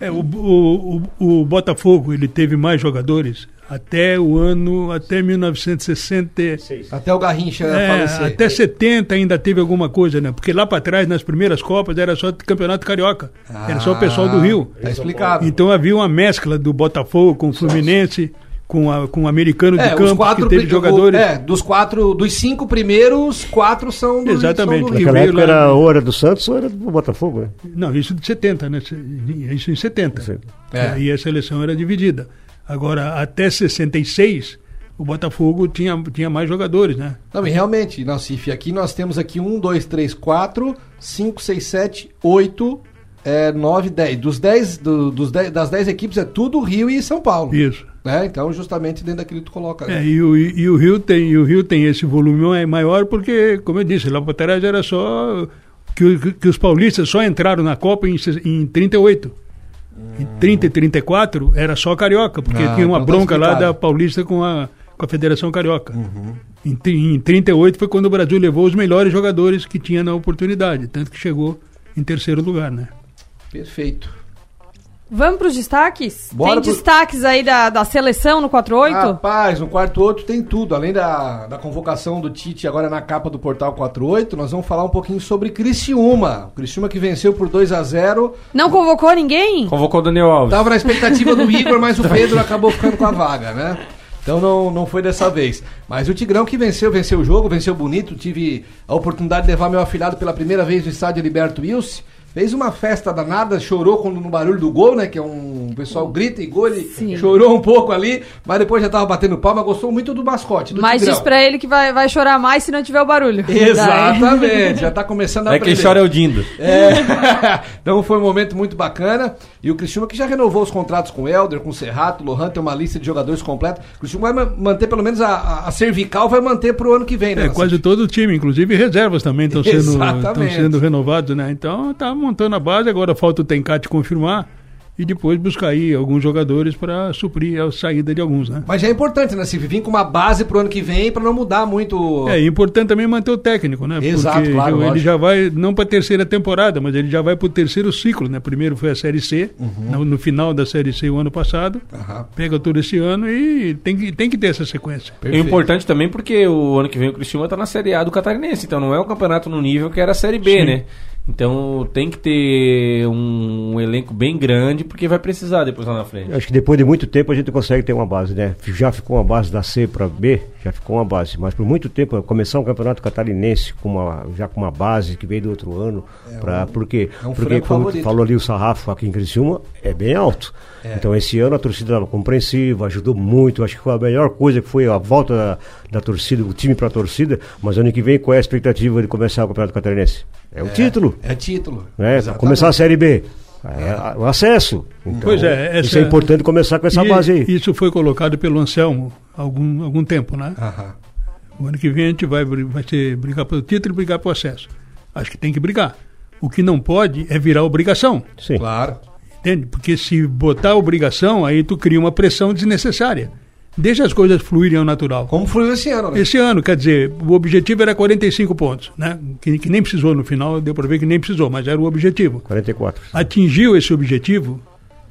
É, o, o, o, o Botafogo ele teve mais jogadores até o ano, até 1960. Até o Garrincha É, falecer. até 70 ainda teve alguma coisa, né? Porque lá para trás, nas primeiras Copas, era só campeonato carioca. era só o pessoal do Rio. Tá explicado. Então havia uma mescla do Botafogo com o Fluminense, com, a, com o americano de É, campo, quatro que teve jogadores. o- é, dos quatro, dos cinco primeiros, quatro são do, Exatamente. são do Rio. Naquela veio época lá- era ou era do Santos ou era do Botafogo, né? Não, isso de 70, né? Isso em 70. Sim. É. E aí a seleção era dividida. Agora, até 66, o Botafogo tinha, tinha mais jogadores, né? Não, e realmente, Nassif, aqui nós temos aqui um, dois, três, quatro, cinco, seis, sete, oito, é, nove, dez. Dos dez, do- dos dez, das dez equipes é tudo Rio e São Paulo. Isso. Né? Então, justamente dentro daquilo que tu coloca. né? É, e, o, e, e o Rio tem, o Rio tem esse volume ma- maior porque, como eu disse, lá para trás era só que, o- que os paulistas só entraram na Copa em, em 38. Em 30 e 34 era só carioca, porque Ah, tinha uma então tá bronca lá da Paulista com a, com a Federação Carioca. Uhum. Em, em 38 foi quando o Brasil levou os melhores jogadores que tinha na oportunidade, tanto que chegou em terceiro lugar, né? Perfeito. Vamos pros destaques? Bora Tem pro- destaques aí da, da seleção no 48? Rapaz, no quarto outro tem tudo. Além da, da convocação do Tite agora na capa do Portal 48, nós vamos falar um pouquinho sobre Criciúma. O Criciúma que venceu por 2 a 0 Não convocou ninguém? Convocou o Daniel Alves. Tava na expectativa do Igor, mas o Pedro acabou ficando com a vaga, né? Então não, não foi dessa vez. Mas o Tigrão que venceu, venceu o jogo, venceu bonito. Tive a oportunidade de levar meu afilhado pela primeira vez no estádio Liberto Wilson. Fez uma festa danada, chorou quando no barulho do gol, né? Que é um o pessoal grita e gol, ele Sim. chorou um pouco ali, mas depois já tava batendo palma, gostou muito do mascote, do Mas Tigrão. diz pra ele que vai, vai chorar mais se não tiver o barulho. Exatamente, já tá começando a É quem chora é o Dindo. É. então foi um momento muito bacana. E o Cristiano que já renovou os contratos com o Helder, com o Serrato, o Lohan tem uma lista de jogadores completa. O Cristiano vai ma- manter pelo menos a, a- cervical, vai manter pro ano que vem, né? É, quase todo o time, inclusive reservas também estão sendo, sendo renovados, né? Então tá montando a base, agora falta o Tencate confirmar e depois buscar aí alguns jogadores para suprir a saída de alguns, né? Mas já é importante, né? Se vir com uma base pro ano que vem pra não mudar muito. É importante também manter o técnico, né? Exato, Porque claro, ele lógico. já vai, não para a terceira temporada, mas ele já vai para o terceiro ciclo, né? Primeiro foi a Série C, no, no final da Série C o ano passado, Uhum. Pega todo esse ano e tem que, tem que ter essa sequência. É importante também porque o ano que vem o Cristiúma tá na Série A do Catarinense, então não é um campeonato no nível que era a Série B, Sim. né? Então tem que ter um elenco bem grande porque vai precisar depois lá na frente. Acho que depois de muito tempo a gente consegue ter uma base, né? Já ficou uma base da C para B, já ficou uma base. Mas por muito tempo, começar um campeonato catarinense com uma, já com uma base que veio do outro ano, pra, porque, é um porque como favorito. tu falou ali, o sarrafo aqui em Criciúma é bem alto. Então esse ano a torcida estava compreensiva, ajudou muito. Acho que foi a melhor coisa que foi a volta da, da torcida, o time para a torcida. Mas ano que vem, qual é a expectativa de começar o campeonato catarinense? É o título. É título. Né? Exatamente. Começar a Série B. É, a- o acesso. Então, Pois é, isso essa- é importante começar com essa E base aí. Isso foi colocado pelo Anselmo há algum, algum tempo, né? Aham. O ano que vem a gente vai, vai ser brigar pelo título e brigar pelo acesso. Acho que tem que brigar. O que não pode é virar obrigação, Sim. Claro. entende? Porque se botar obrigação, aí tu cria uma pressão desnecessária. Deixa as coisas fluírem ao natural. Como fluiu esse ano, né? Esse ano, quer dizer, o objetivo era 45 pontos, né? Que, que nem precisou no final, deu para ver que nem precisou, mas era o objetivo. 44. Atingiu esse objetivo,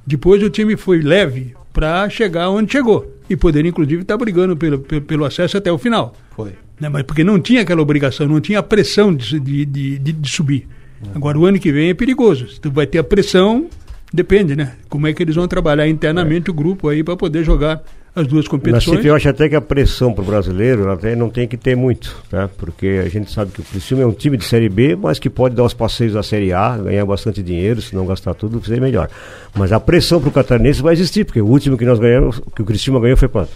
depois o time foi leve para chegar onde chegou e poder, inclusive, estar brigando pelo, pelo, pelo acesso até o final. Foi. né? Mas porque não tinha aquela obrigação, não tinha a pressão de, de, de, de- de subir. Agora, o ano que vem é perigoso. Se tu vai ter a pressão, depende, né? Como é que eles vão trabalhar internamente o grupo aí para poder jogar as duas Na competições. CIF eu acho até que a pressão para o brasileiro até não tem que ter muito, tá? Porque a gente sabe que o Criciúma é um time de Série B, mas que pode dar os passeios da Série A, ganhar bastante dinheiro, se não gastar tudo, seria melhor. Mas a pressão para o catarinense vai existir, porque o último que nós ganhamos, que o Criciúma ganhou foi quanto?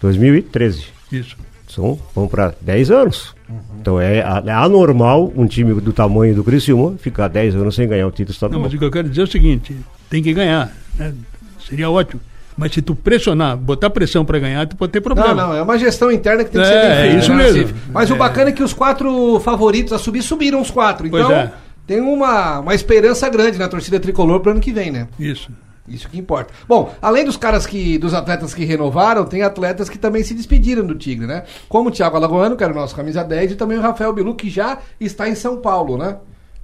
2013. Isso. São, vão para 10 anos. Então é, é anormal um time do tamanho do Criciúma ficar 10 anos sem ganhar o título Não, estadual. mas o que eu quero dizer é o seguinte: tem que ganhar. né? Seria ótimo. Mas se tu pressionar, botar pressão para ganhar, tu pode ter problema. Não, não, é uma gestão interna que tem que É, ser bem é feita. isso né, mesmo. Mas o bacana é que os quatro favoritos a subir subiram os quatro. Então é. tem uma, uma esperança grande na torcida tricolor pro ano que vem, né? Isso. Isso que importa. Bom, além dos caras que. dos atletas que renovaram, tem atletas que também se despediram do Tigre, né? Como o Thiago Alagoano, que era o nosso camisa 10, e também o Rafael Bilu, que já está em São Paulo, né?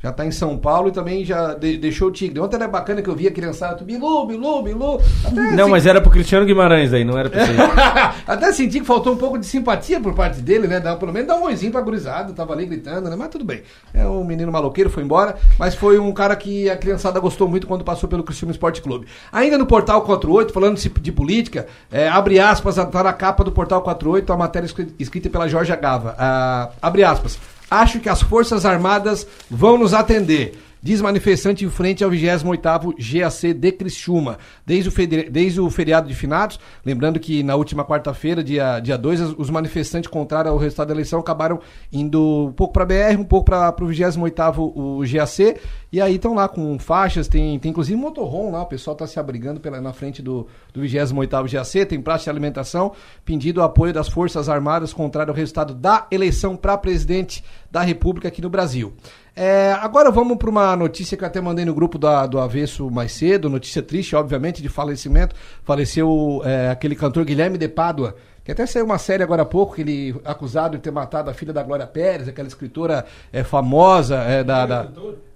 Já está em São Paulo e também já de- deixou o Tigre. Ontem era bacana que eu via a criançada, Bilu, Bilu, Bilu. Não, assim- mas era pro Cristiano Guimarães aí, não era você. Até senti que faltou um pouco de simpatia por parte dele, né? Dá, pelo menos dar um oizinho pra gurizada, tava ali gritando, né? Mas tudo bem. É um menino maloqueiro, foi embora, mas foi um cara que a criançada gostou muito quando passou pelo Criciúma Esporte Clube. Ainda no Portal 48, falando de, política, é, abre aspas, tá na capa do Portal 48, a matéria escri- escrita pela Jorge Gava. Ah, abre aspas. Acho que as Forças Armadas vão nos atender. Diz manifestante em frente ao 28º GAC de Criciúma. Desde o, desde o feriado de finados, lembrando que na última quarta-feira, dia 2, dia dois, os- os manifestantes contrários ao resultado da eleição acabaram indo um pouco para BR, um pouco para o 28º o GAC, e aí estão lá com faixas, tem, tem inclusive motorhome lá, o pessoal está se abrigando pela, na frente do, do 28º GAC, tem praça de alimentação, pedindo o apoio das Forças Armadas contrário ao resultado da eleição para presidente da República aqui no Brasil. É, agora vamos para uma notícia que eu até mandei no grupo da- do Avesso mais cedo, notícia triste, obviamente, de falecimento. Faleceu é, aquele cantor Guilherme de Pádua, que até saiu uma série agora há pouco, que ele acusado de ter matado a filha da Glória Pérez, aquela escritora é, famosa é, da... da...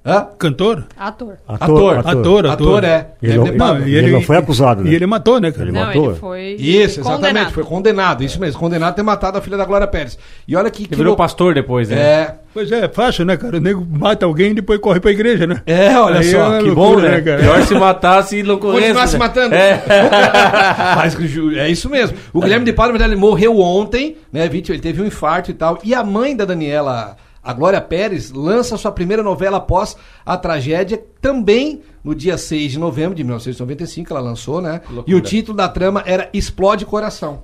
Hã? Cantor? Ator. Ator. Ator, ator. é. Ele não- Ele foi acusado, né? E ele matou, né, cara? Ele Não, matou? ele foi. Isso, exatamente. condenado. Foi condenado, isso mesmo. Condenado a ter matado a filha da Glória Pérez. E olha que. Ele que virou lou- pastor depois, né? É. Pois é, é fácil, né, cara? O nego mata alguém e depois corre pra igreja, né? É, olha Aí só, uma Que loucura, bom, né? cara? Pior se matasse e não corresse. Continuar se né? matando. É. Mas é isso mesmo. O Guilherme de verdade, ele morreu ontem, né, vítima? Ele teve um infarto e tal. E a mãe da Daniela, a Glória Pérez, lança sua primeira novela após a tragédia, também no dia 6 de novembro de 1995, ela lançou, né? E o título da trama era Explode Coração.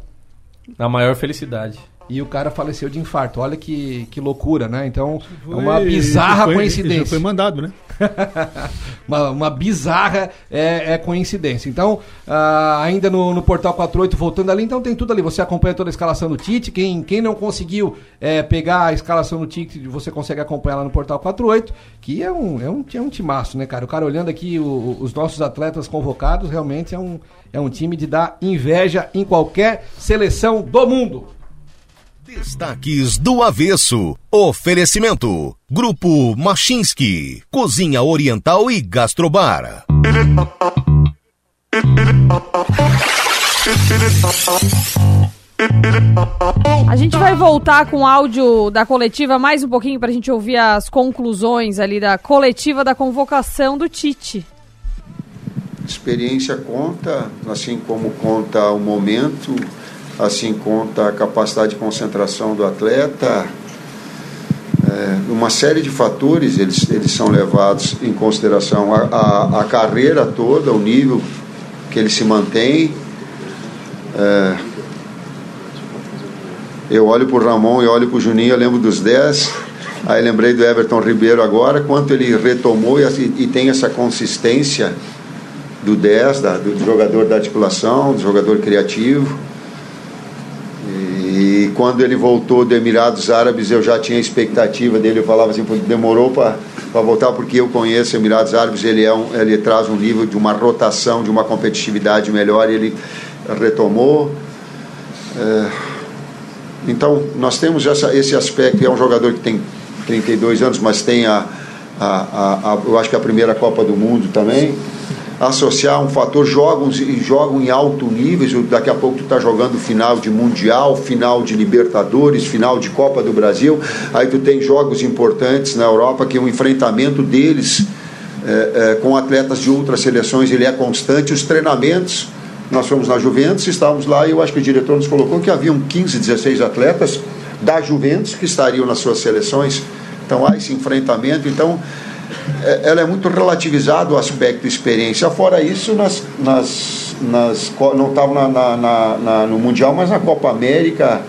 Na maior felicidade. E o cara faleceu de infarto. Olha que, que loucura, né? Então, é Foi- uma bizarra foi- coincidência. isso Foi mandado, né? uma, uma bizarra é, é coincidência. Então, ah, ainda no, no Portal 48, voltando ali, então tem tudo ali. Você acompanha toda a escalação do Tite. Quem, quem não conseguiu é, pegar a escalação do Tite, você consegue acompanhar lá no Portal 48, que é um, é um, é um timaço, né, cara? O cara olhando aqui o- os nossos atletas convocados, realmente é um, é um time de dar inveja em qualquer seleção do mundo. Destaques do Avesso. Oferecimento. Grupo Machinski. Cozinha Oriental e Gastrobar. A gente vai voltar com o áudio da coletiva mais um pouquinho pra gente ouvir as conclusões ali da coletiva da convocação do Tite. Experiência conta, assim como conta o momento, assim conta a capacidade de concentração do atleta. É, uma série de fatores eles, eles são levados em consideração. A, a, a carreira toda, o nível que ele se mantém. É, eu olho para o Ramon e olho para o Juninho, eu lembro dos 10. Aí lembrei do Everton Ribeiro agora, quanto ele retomou e, assim, e tem essa consistência do 10, da, do jogador da articulação, do jogador criativo. E quando ele voltou do Emirados Árabes, eu já tinha expectativa dele. Eu falava assim, "Pô, demorou para voltar, porque eu conheço Emirados Árabes. Ele, é um, ele traz um nível de uma rotação, de uma competitividade melhor. E ele retomou. É, então, nós temos essa, esse aspecto. É um jogador que tem 32 anos, mas tem a, a, a, a- eu acho que a primeira Copa do Mundo também. Associar um fator, jogam, e jogam em alto nível. Daqui a pouco tu está jogando final de Mundial, final de Libertadores, final de Copa do Brasil. Aí tu tem jogos importantes na Europa que o enfrentamento deles é, é, com atletas de outras seleções ele é constante. Os treinamentos, nós fomos na Juventus, estávamos lá e eu acho que o diretor nos colocou que haviam 15, 16 atletas da Juventus que estariam nas suas seleções. Então há esse enfrentamento. Então ela é muito relativizado o aspecto experiência. Fora isso, nas, nas, nas, não estavam na, na- na- no Mundial, mas na Copa América.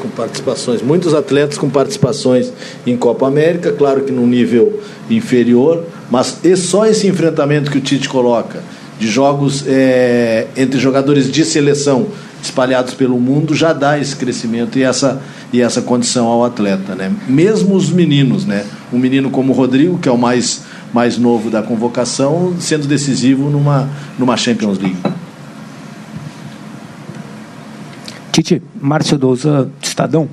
com participações, muitos atletas com participações em Copa América, claro que num nível inferior, mas é só esse enfrentamento que o Tite coloca de jogos é, entre jogadores de seleção espalhados pelo mundo já dá esse crescimento e essa, e essa condição ao atleta, né? Mesmo os meninos, né? Um menino como o Rodrigo, que é o mais, mais novo da convocação, sendo decisivo numa, numa Champions League. Tite, Márcio Douza, Estadão.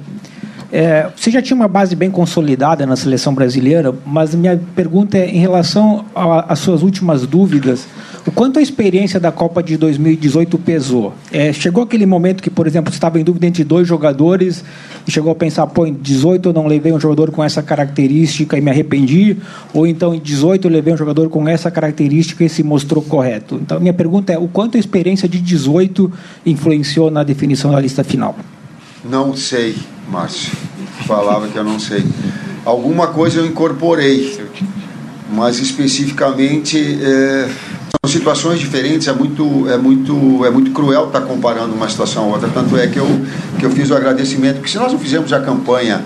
É, você já tinha uma base bem consolidada na seleção brasileira, mas minha pergunta é em relação às suas últimas dúvidas. O quanto a experiência da Copa de 2018 pesou? É, chegou aquele momento que, por exemplo, você estava em dúvida entre dois jogadores e chegou a pensar, pô, em 18 eu não levei um jogador com essa característica e me arrependi, ou então em 18 eu levei um jogador com essa característica e se mostrou correto. Então, minha pergunta é, o quanto a experiência de 18 influenciou na definição da lista final? Não sei, Márcio. Falava que eu não sei. Alguma coisa eu incorporei, mas especificamente é, situações diferentes. É muito, é muito, é muito cruel estar comparando uma situação a outra. Tanto é que eu, que eu fiz o agradecimento, porque se nós não fizermos a campanha,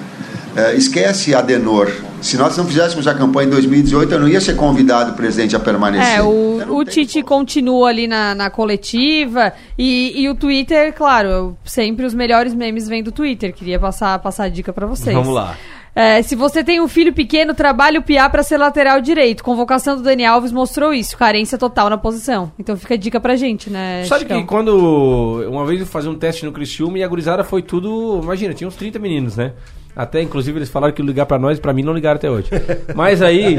é, esquece Adenor. Se nós não fizéssemos a campanha em 2018, eu não ia ser convidado presidente a permanecer. É, o, o Tite continua ali na, na coletiva e, e o Twitter, claro, sempre os melhores memes vêm do Twitter. Queria passar, passar a dica pra vocês. Vamos lá. É, se você tem um filho pequeno, trabalhe o Piá pra ser lateral direito. Convocação do Dani Alves mostrou isso. Carência total na posição. Então fica a dica pra gente, né, Sabe Chicão? que quando uma vez eu fazia um teste no Criciúma e a gurizada foi tudo, imagina, tinha uns 30 meninos, né? Até, inclusive, eles falaram que ligar pra nós, pra mim não ligaram até hoje. Mas aí,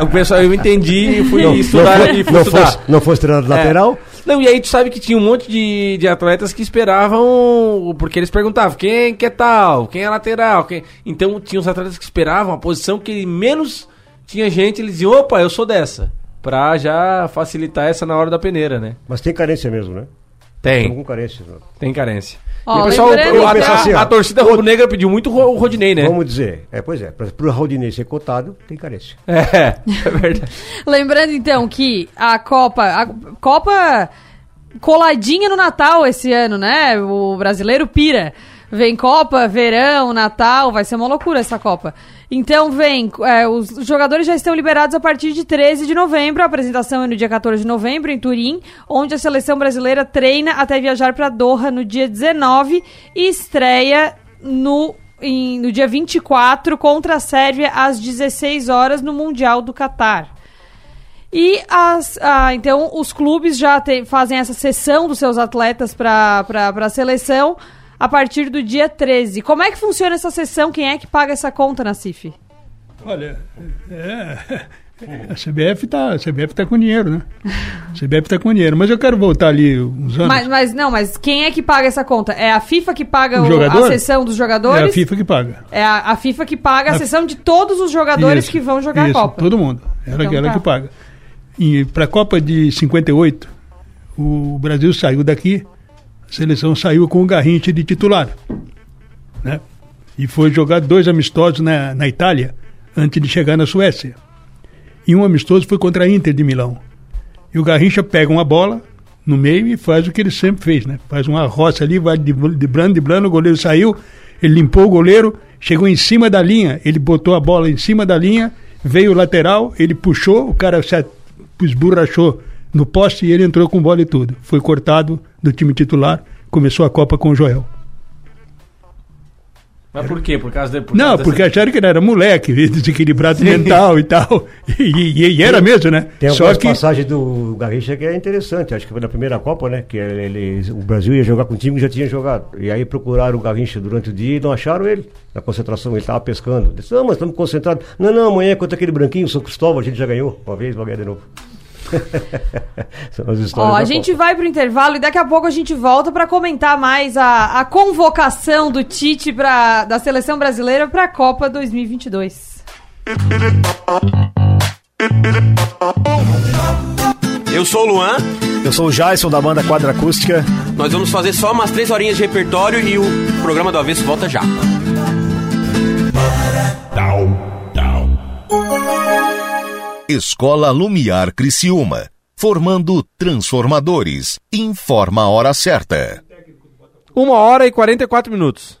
o pessoal, eu entendi e fui Não, estudar. não, e fui não, estudar. fosse, não fosse treinador É. lateral, Não, e aí tu sabe que tinha um monte de, de atletas que esperavam, porque eles perguntavam quem que é tal, quem é lateral, quem... Então tinha os atletas que esperavam a posição que menos tinha gente, eles diziam, opa, eu sou dessa. Pra já facilitar essa na hora da peneira, né? mas tem carência mesmo, né? Tem, Com tem carência. Ó, e pessoal, o- a, a- a torcida rubro-negra pediu muito o Ro- o Rodinei, né? Vamos dizer, é, pois é, para o Raudinei ser cotado, tem carência. É, é verdade. Lembrando então que a Copa, a Copa coladinha no Natal esse ano, né? O brasileiro pira. Vem Copa, verão, Natal, vai ser uma loucura essa Copa. Então vem, é, os jogadores já estão liberados a partir de 13 de novembro. A apresentação é no dia 14 de novembro em Turim, onde a seleção brasileira treina até viajar para Doha no dia 19 e estreia no em- no dia 24 contra a Sérvia às 16 horas no Mundial do Catar. E as, ah, então os clubes já te- fazem essa sessão dos seus atletas para a seleção a partir do dia 13. Como é que funciona essa sessão? Quem é que paga essa conta na CIF? Olha, é, a CBF tá, a CBF tá com dinheiro, né? A CBF tá com dinheiro. Mas eu quero voltar ali uns anos. Mas, mas não, mas quem é que paga essa conta? É a FIFA que paga O o- a sessão dos é jogadores? a FIFA que paga. É a, a FIFA que paga a, A- sessão de todos os jogadores Isso, que vão jogar isso, a Copa. Todo mundo. Ela, Então ela tá. que paga. E para a Copa de 58, o Brasil saiu daqui, a seleção saiu com o Garrincha de titular. Né? E foi jogar dois amistosos na, na Itália, antes de chegar na Suécia. E um amistoso foi contra a Inter de Milão. E o Garrincha pega uma bola no meio e faz o que ele sempre fez, né? Faz uma roça ali, vai de driblando, driblando, o goleiro saiu, ele limpou o goleiro, chegou em cima da linha, ele botou a bola em cima da linha, veio o lateral, ele puxou, o cara se esborrachou no poste e ele entrou com bola e tudo. Foi cortado do time titular, começou a Copa com o Joel. Mas por quê? Por causa de. por Não, causa porque dessa- acharam que ele era moleque, desequilibrado mental e tal. E, e- e era mesmo, né? Tem Só que passagens do Garrincha que é interessante. Acho que foi na primeira Copa, né? Que ele, o Brasil ia jogar com um time que já tinha jogado. E aí procuraram o Garrincha durante o dia e não acharam ele. Na concentração, ele estava pescando. Disse, não, mas estamos concentrados. Não, não, amanhã contra aquele branquinho, o São Cristóvão, a gente já ganhou. Uma vez, vai ganhar de novo. São as histórias Ó, a gente Copa. vai pro intervalo e daqui a pouco a gente volta para comentar mais a, a convocação do Tite pra, da seleção brasileira para a Copa 2022. Eu sou o Luan, Eu sou o Jason da banda Quadra Acústica. nós vamos fazer só umas três horinhas de repertório e o programa do Avesso volta já. Escola Lumiar Criciúma. Formando transformadores. Informa a hora certa. Uma hora e 44 minutos.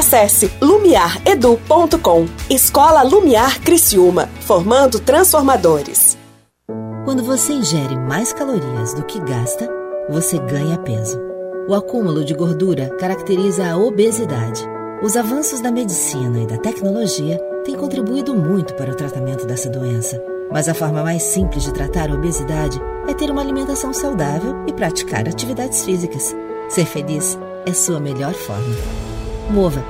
Acesse lumiaredu.com. Escola Lumiar Criciúma, formando transformadores. Quando você ingere mais calorias do que gasta, você ganha peso. O acúmulo de gordura caracteriza a obesidade. Os avanços da medicina e da tecnologia têm contribuído muito para o tratamento dessa doença. Mas a forma mais simples de tratar a obesidade é ter uma alimentação saudável e praticar atividades físicas. Ser feliz é sua melhor forma. Mova.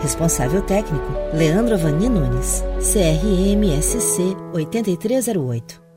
Responsável técnico: Leandro Avani Nunes. CRMSC 8308.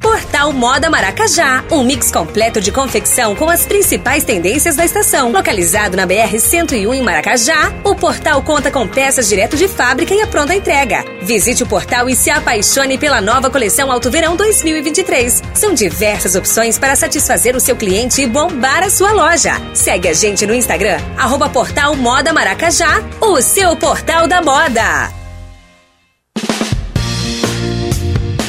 Portal Moda Maracajá, um mix completo de confecção com as principais tendências da estação. Localizado na BR 101 em Maracajá, o portal conta com peças direto de fábrica e a pronta entrega. Visite o portal e se apaixone pela nova coleção Alto Verão 2023. São diversas opções para satisfazer o seu cliente e bombar a sua loja. Segue a gente no Instagram, arroba Portal Moda Maracajá, o seu portal da moda.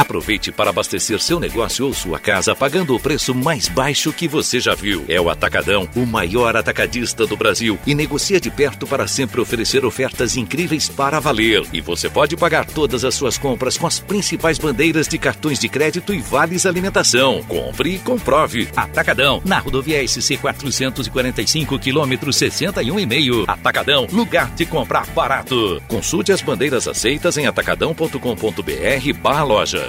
Aproveite para abastecer seu negócio ou sua casa pagando o preço mais baixo que você já viu. É o Atacadão, o maior atacadista do Brasil e negocia de perto para sempre oferecer ofertas incríveis para valer. E você pode pagar todas as suas compras com as principais bandeiras de cartões de crédito e vales alimentação. Compre e comprove. Atacadão, na rodovia SC 445 quilômetro 61,5. Atacadão, lugar de comprar barato. Consulte as bandeiras aceitas em atacadão.com.br barra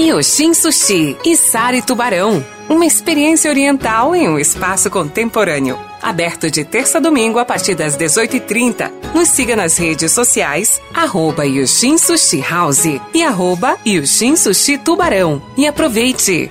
Yoshin Sushi e Sari Tubarão. Uma experiência oriental em um espaço contemporâneo. Aberto de terça a domingo a partir das 18h30. Nos siga nas redes sociais, arroba Yoshin Sushi House e arroba Yoshin Sushi Tubarão. E aproveite!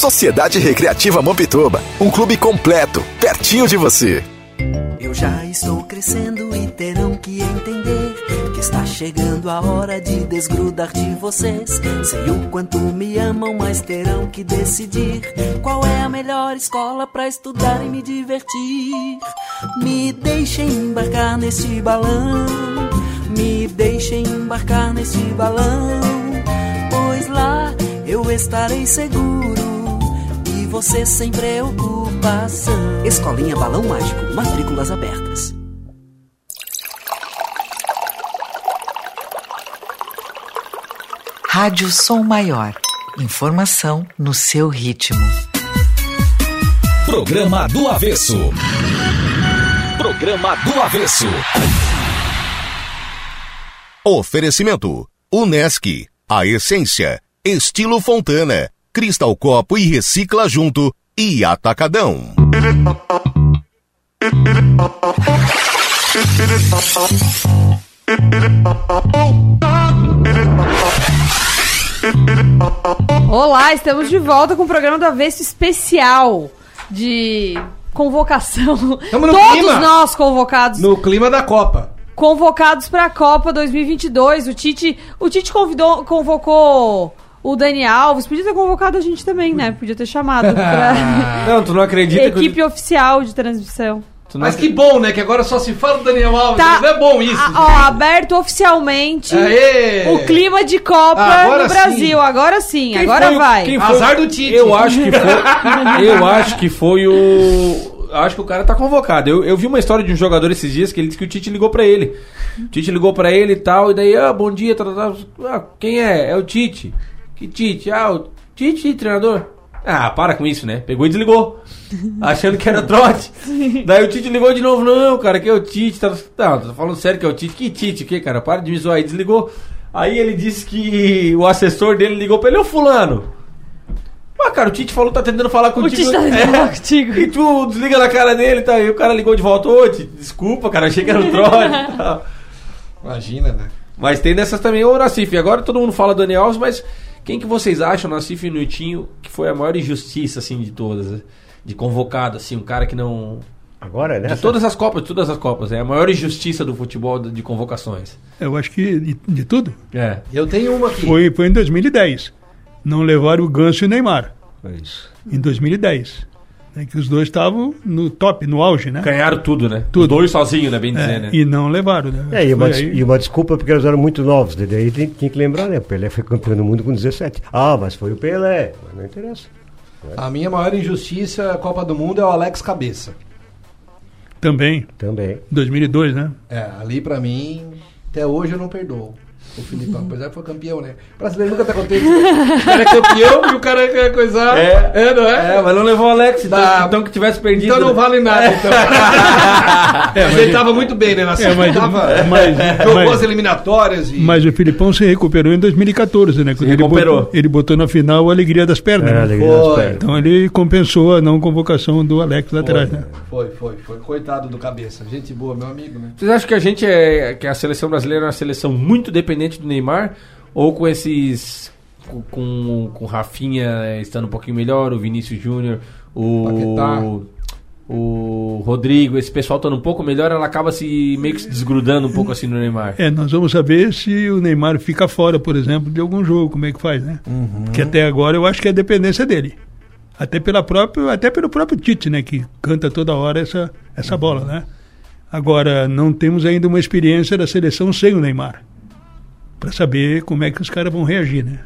Sociedade Recreativa Mampituba, um clube completo, pertinho de você. Eu já estou crescendo e terão que entender que está chegando a hora de desgrudar de vocês. Sei o quanto me amam, mas terão que decidir qual é a melhor escola para estudar e me divertir. Me deixem embarcar nesse balão, me deixem embarcar nesse balão, pois lá eu estarei seguro você sem preocupação. Escolinha Balão Mágico, matrículas abertas. Rádio Som Maior. Informação no seu ritmo. Programa do Avesso. Programa do Avesso. Oferecimento: Unesc, a essência, estilo Fontana, Cristal Copo e Recicla Junto e Atacadão. Olá, estamos de volta com o programa do Avesso especial de convocação. Todos clima. nós convocados. No clima da Copa. Convocados para a Copa 2022. O Tite, o Tite convidou, convocou o Dani Alves. Podia ter convocado a gente também, né? Podia ter chamado pra Não, tu não acredita que eu- equipe oficial de transmissão. Mas que bom, né? Que agora só se fala do Daniel Alves. Tá. Não é bom isso. Ah, ó, aberto oficialmente Aê! o clima de Copa Ah, agora no Brasil. sim. Agora sim, Quem agora foi o- vai. quem foi- Azar do Tite. Eu acho que foi. eu acho que foi o. Acho que o cara tá convocado. Eu, eu vi uma história de um jogador esses dias que ele disse que o Tite ligou pra ele. O Tite ligou pra ele e tal, e daí, ah, bom dia, tá, tá, tá. Ah, quem é? É o Tite. Que Tite? Ah, o Tite, treinador. Ah, para com isso, né? Pegou e desligou. Achando que era trote. Daí o Tite ligou de novo. Não, cara, que é o Tite. Tá, não, tô falando sério que é o Tite. Que Tite, que, cara? Para de me zoar aí. Desligou. Aí ele disse que o assessor dele ligou pra ele, ô fulano. Ah, cara, o Tite falou que tá tentando falar contigo. Tite tá tentando falar contigo. E tu desliga na cara dele, tá? E o cara ligou de volta, ô, Tite, desculpa, cara, achei que era um trote e tal. Imagina, né? Mas tem dessas também, ô Nacife, agora todo mundo fala Daniel Alves, mas quem que vocês acham, Nacife e Nuitinho, que foi a maior injustiça, assim, de todas? né? De convocado, assim, um cara que não... Agora, né? De todas as Copas, de todas as Copas, é a maior injustiça do futebol de de convocações. Eu acho que de, de tudo. É. Eu tenho uma aqui. Foi, foi em 2010. Não levaram o Ganso e o Neymar. É isso. Em 2010. Né, que os dois estavam no top, no auge, né? Ganharam tudo, né? Tudo. Os dois sozinhos, né? Bem É, dizer, né? E não levaram, né? É, e uma, des- e uma desculpa porque eles eram muito novos. né? Daí tem, tem que lembrar, né? O Pelé foi campeão do mundo com 17. Ah, mas foi o Pelé. Mas não interessa. A minha maior injustiça, Copa do Mundo, é o Alex Cabeça. Também. Também. 2002, né? É, ali pra mim, até hoje eu não perdoo. O Filipão, apesar que foi campeão, né? O brasileiro nunca tá contente. O cara é campeão e o cara quer coisar. É. é não é? É, mas não levou o Alex, então, Tá. então que tivesse perdido. Então não né? vale nada, então. É, mas ele tava muito bem, né? Na É, mas- tava, mas- jogou mas- as eliminatórias e. Mas o Filipão se recuperou em 2014, né? Quando ele recuperou. botou, ele botou na final a alegria das pernas. É, a né? alegria das Foi. pernas. Então ele compensou a não convocação do Alex lá atrás, né? Foi, foi, foi. Coitado do cabeça. Gente boa, meu amigo, né? Vocês acham que a gente é. que a seleção brasileira é uma seleção muito dependente do Neymar? Ou com esses. com, com, o Rafinha eh, estando um pouquinho melhor, o Vinícius Júnior, Paquetá. o. O Rodrigo, esse pessoal estando um pouco melhor, ela acaba se meio que se desgrudando um pouco assim no Neymar. É, nós vamos saber se o Neymar fica fora, por exemplo, de algum jogo, como é que faz, né? Uhum. Porque até agora eu acho que é a dependência dele. Até, pela própria, até pelo próprio Tite, né? Que canta toda hora essa, essa bola, né? Agora, não temos ainda uma experiência da seleção sem o Neymar. Para saber como é que os caras vão reagir, né?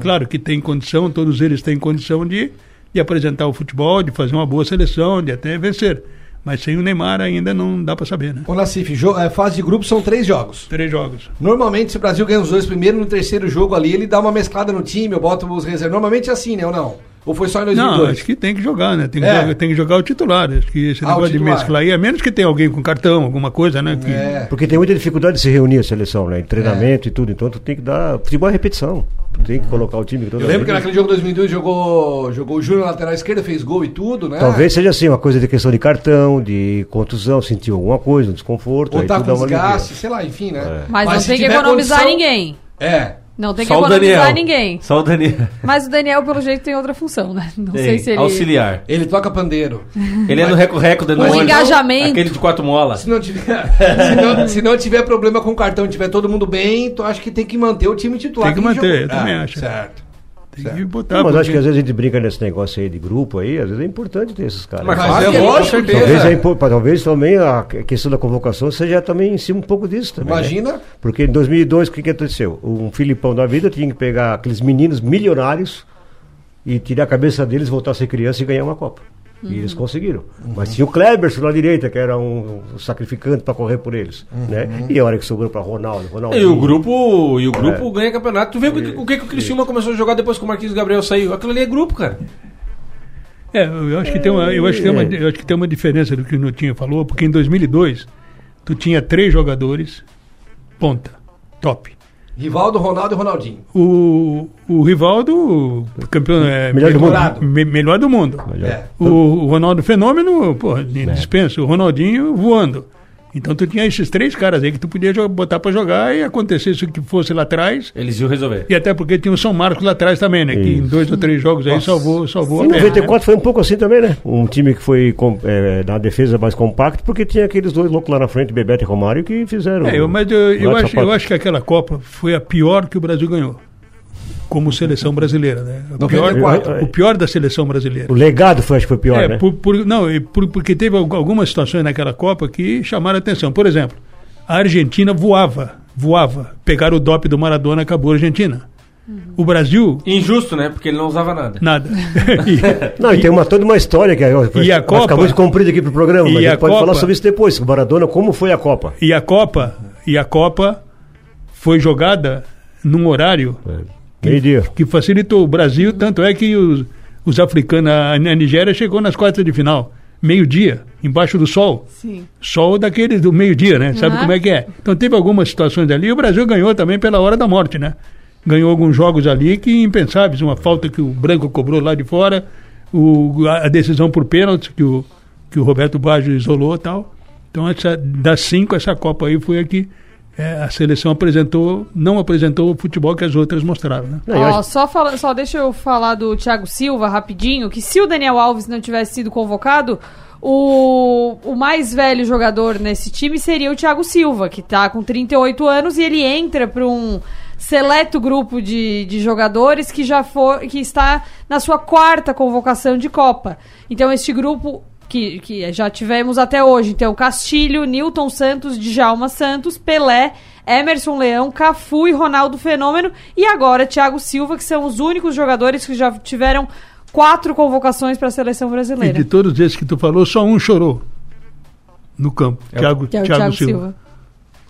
Claro que tem condição, todos eles têm condição de, de apresentar o futebol, de fazer uma boa seleção, de até vencer. Mas sem o Neymar ainda não dá para saber, né? Ô, jo- é, fase de grupo são três jogos. Três jogos. Normalmente, se o Brasil ganha os dois primeiros, no terceiro jogo ali, ele dá uma mesclada no time, eu boto os reservas. Normalmente é assim, né? Ou não? Ou foi só em 2002? Não, acho que tem que jogar, né? Tem que, É. jogar, tem que jogar o titular. Acho que esse Ah, negócio de mesclar aí, a menos que tenha alguém com cartão, alguma coisa, né? Que, É. Porque tem muita dificuldade de se reunir a seleção, né? Em treinamento e tudo. Então tu tem que dar. Futebol é repetição. Tu tem que colocar o time toda Eu lembro que naquele jogo 2002 jogou, jogou o Júnior na lateral esquerda, fez gol e tudo, né? Talvez seja assim, uma coisa de questão de cartão, de contusão, sentiu alguma coisa, um desconforto. Ou aí tá com desgaste, sei lá, enfim, né? Mas, não se tem que economizar condição- ninguém. É. Não tem que Só o economizar Daniel. ninguém. Só o Daniel. Mas o Daniel, pelo jeito, tem outra função, né? Não Tem, sei se ele. Auxiliar. Ele toca pandeiro. Ele é no reco-reco da Com noite. engajamento. Aquele de quatro molas. Se não, tiver, se, não, se não tiver problema com o cartão, tiver todo mundo bem, tu acha que tem que manter o time titular. Tem que manter, eu também Ah, acho. Certo. Tem que botar. Não, mas acho porque- que às vezes a gente brinca nesse negócio aí de grupo aí, às vezes é importante ter esses caras. Mas Mas é que com lógico, certeza. Talvez, é impo- talvez também a questão da convocação seja também em cima um pouco disso também. né? Imagina. Porque em 2002, o que, que aconteceu? Um Filipão da vida tinha que pegar aqueles meninos milionários e tirar a cabeça deles, voltar a ser criança e ganhar uma Copa. E eles conseguiram. Mas tinha o Kleberson na direita, que era um, um sacrificante para correr por eles. Né? E a hora que sobrou para Ronaldo, Ronaldo. E o grupo, e o grupo É. ganha campeonato. Tu vê o que, o que que o Criciúma começou a jogar depois que o Marquinhos Gabriel saiu? Aquilo ali é grupo, cara. É, eu acho que tem uma, eu acho que tem uma, eu acho que tem uma diferença do que o Nutinho falou, porque em 2002 tu tinha três jogadores ponta, top. Rivaldo, Ronaldo e Ronaldinho. O, o Rivaldo, campeão, é, Melhor do mundo. me- melhor do mundo. É. O, o Ronaldo Fenômeno, pô, dispensa. O Ronaldinho voando. Então tu tinha esses três caras aí que tu podia jo- botar pra jogar e acontecesse o que fosse lá atrás. Eles iam resolver. E até porque tinha o São Marcos lá atrás também, né? Que em Isso. dois ou três jogos aí salvou, salvou Em a perna, né? 94 foi um pouco assim também, né? Um time que foi com, é, na defesa mais compacto, porque tinha aqueles dois loucos lá na frente, Bebeto e Romário, que fizeram. É, eu, mas eu, eu acho, eu acho que aquela Copa foi a pior que o Brasil ganhou. Como seleção brasileira, né? O pior, 94. o pior da seleção brasileira. O legado foi, acho que foi pior, É, né? por- por- não, e por- porque teve algu- algumas situações naquela Copa que chamaram a atenção. Por exemplo, a Argentina voava, voava. Pegaram o dope do Maradona, acabou a Argentina. O Brasil, Injusto, né? Porque ele não usava nada. nada. Não, e tem uma, toda uma história que E a Copa? ficar muito comprido aqui pro programa, E mas a a gente pode Copa? falar sobre isso depois. O Maradona, como foi a Copa? E a Copa, e a Copa foi jogada num horário que, que facilitou o Brasil, tanto é que os, os africanos, a, a Nigéria chegou nas quartas de final, meio-dia, embaixo do sol. Sim. Sol daqueles do meio-dia, né? Sabe Aham. como é que é? Então teve algumas situações ali, e o Brasil ganhou também pela hora da morte, né? Ganhou alguns jogos ali que impensáveis, uma falta que o Branco cobrou lá de fora, o, a, a decisão por pênalti que o, que o Roberto Baggio isolou e tal. Então, essa, das cinco, essa Copa aí foi a que eh, a seleção apresentou, não apresentou o futebol que as outras mostraram, né? Ó, só, fala, só deixa eu falar do Thiago Silva rapidinho, que se o Daniel Alves não tivesse sido convocado, o, o mais velho jogador nesse time seria o Thiago Silva, que tá com 38 anos e ele entra para um seleto grupo de, de jogadores que já for, que está na sua quarta convocação de Copa. Então este grupo que, que já tivemos até hoje, então Castilho, Newton Santos, Djalma Santos, Pelé, Emerson Leão, Cafu e Ronaldo Fenômeno e agora Thiago Silva, que são os únicos jogadores que já tiveram quatro convocações para a seleção E brasileira. de todos esses que tu falou, só um chorou no campo, Thiago, Que é Thiago Thiago Silva. Silva.